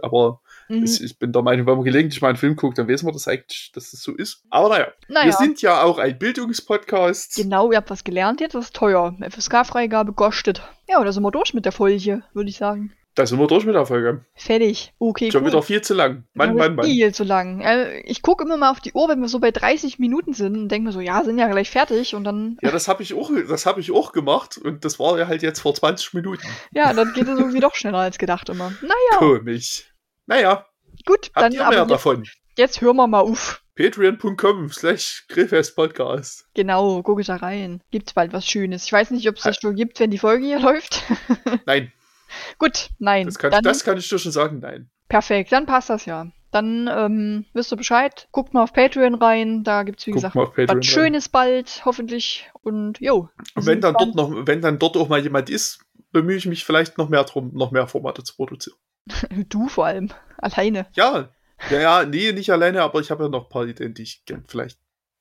aber mhm. ich, bin der Meinung, wenn man gelegentlich mal einen Film guckt, dann wissen wir das eigentlich, dass das so ist. Aber naja, naja. wir sind ja auch ein Bildungspodcast. Genau, ihr habt was gelernt jetzt, das ist teuer. FSK-Freigabe kostet. Ja, da sind wir durch mit der Folge, würde ich sagen. Da sind wir durch mit der Folge. Fertig. Okay, Schon cool. wieder viel zu lang. Mann, Mann, Mann. Viel zu lang. Ich gucke immer mal auf die Uhr, wenn wir so bei 30 Minuten sind und denke mir so, ja, sind ja gleich fertig und dann. Ja, das habe ich auch, ich auch gemacht und das war ja halt jetzt vor 20 Minuten. Ja, dann geht es irgendwie doch schneller als gedacht immer. Naja. Komisch. Naja. Gut, dann. Ihr mehr davon? jetzt hören wir mal auf. Patreon.com slash Grillfest-Podcast. Genau, gucke da rein. Gibt's bald was Schönes. Ich weiß nicht, ob es das schon gibt, wenn die Folge hier läuft. nein. Gut, nein. Das kann, dann, das kann ich dir schon sagen, nein. Perfekt, dann passt das ja. Dann ähm, wisst ihr Bescheid. Guckt mal auf Patreon rein. Da gibt's wie Guckt gesagt, was Schönes bald, hoffentlich. Und jo. Und wenn dann dort noch, wenn dann dort auch mal jemand ist, bemühe ich mich vielleicht noch mehr drum, noch mehr Formate zu produzieren. du vor allem. Alleine. Ja, ja, ja, nee, nicht alleine, aber ich habe ja noch ein paar Ideen, die ich vielleicht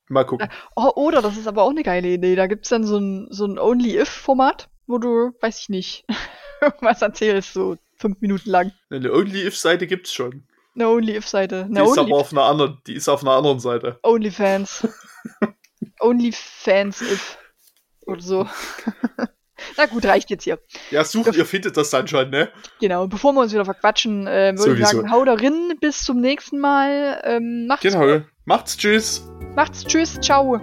mal gucken. Oh, oder, das ist aber auch eine geile Idee. Da gibt es dann so ein, so ein Only-If-Format, wo du, weiß ich nicht, was erzählst, so fünf Minuten lang. Eine Only-If-Seite gibt's schon. Eine Only-If-Seite. Die ist aber auf einer anderen, die ist auf einer anderen Seite. Onlyfans. Onlyfans-If. Oder so. Na gut, reicht jetzt hier. Ja, sucht, ihr findet das dann schon, ne? Genau, bevor wir uns wieder verquatschen, äh, würde ich sagen, hau darin, bis zum nächsten Mal. Ähm, macht's genau, gut. macht's tschüss. Macht's tschüss, ciao.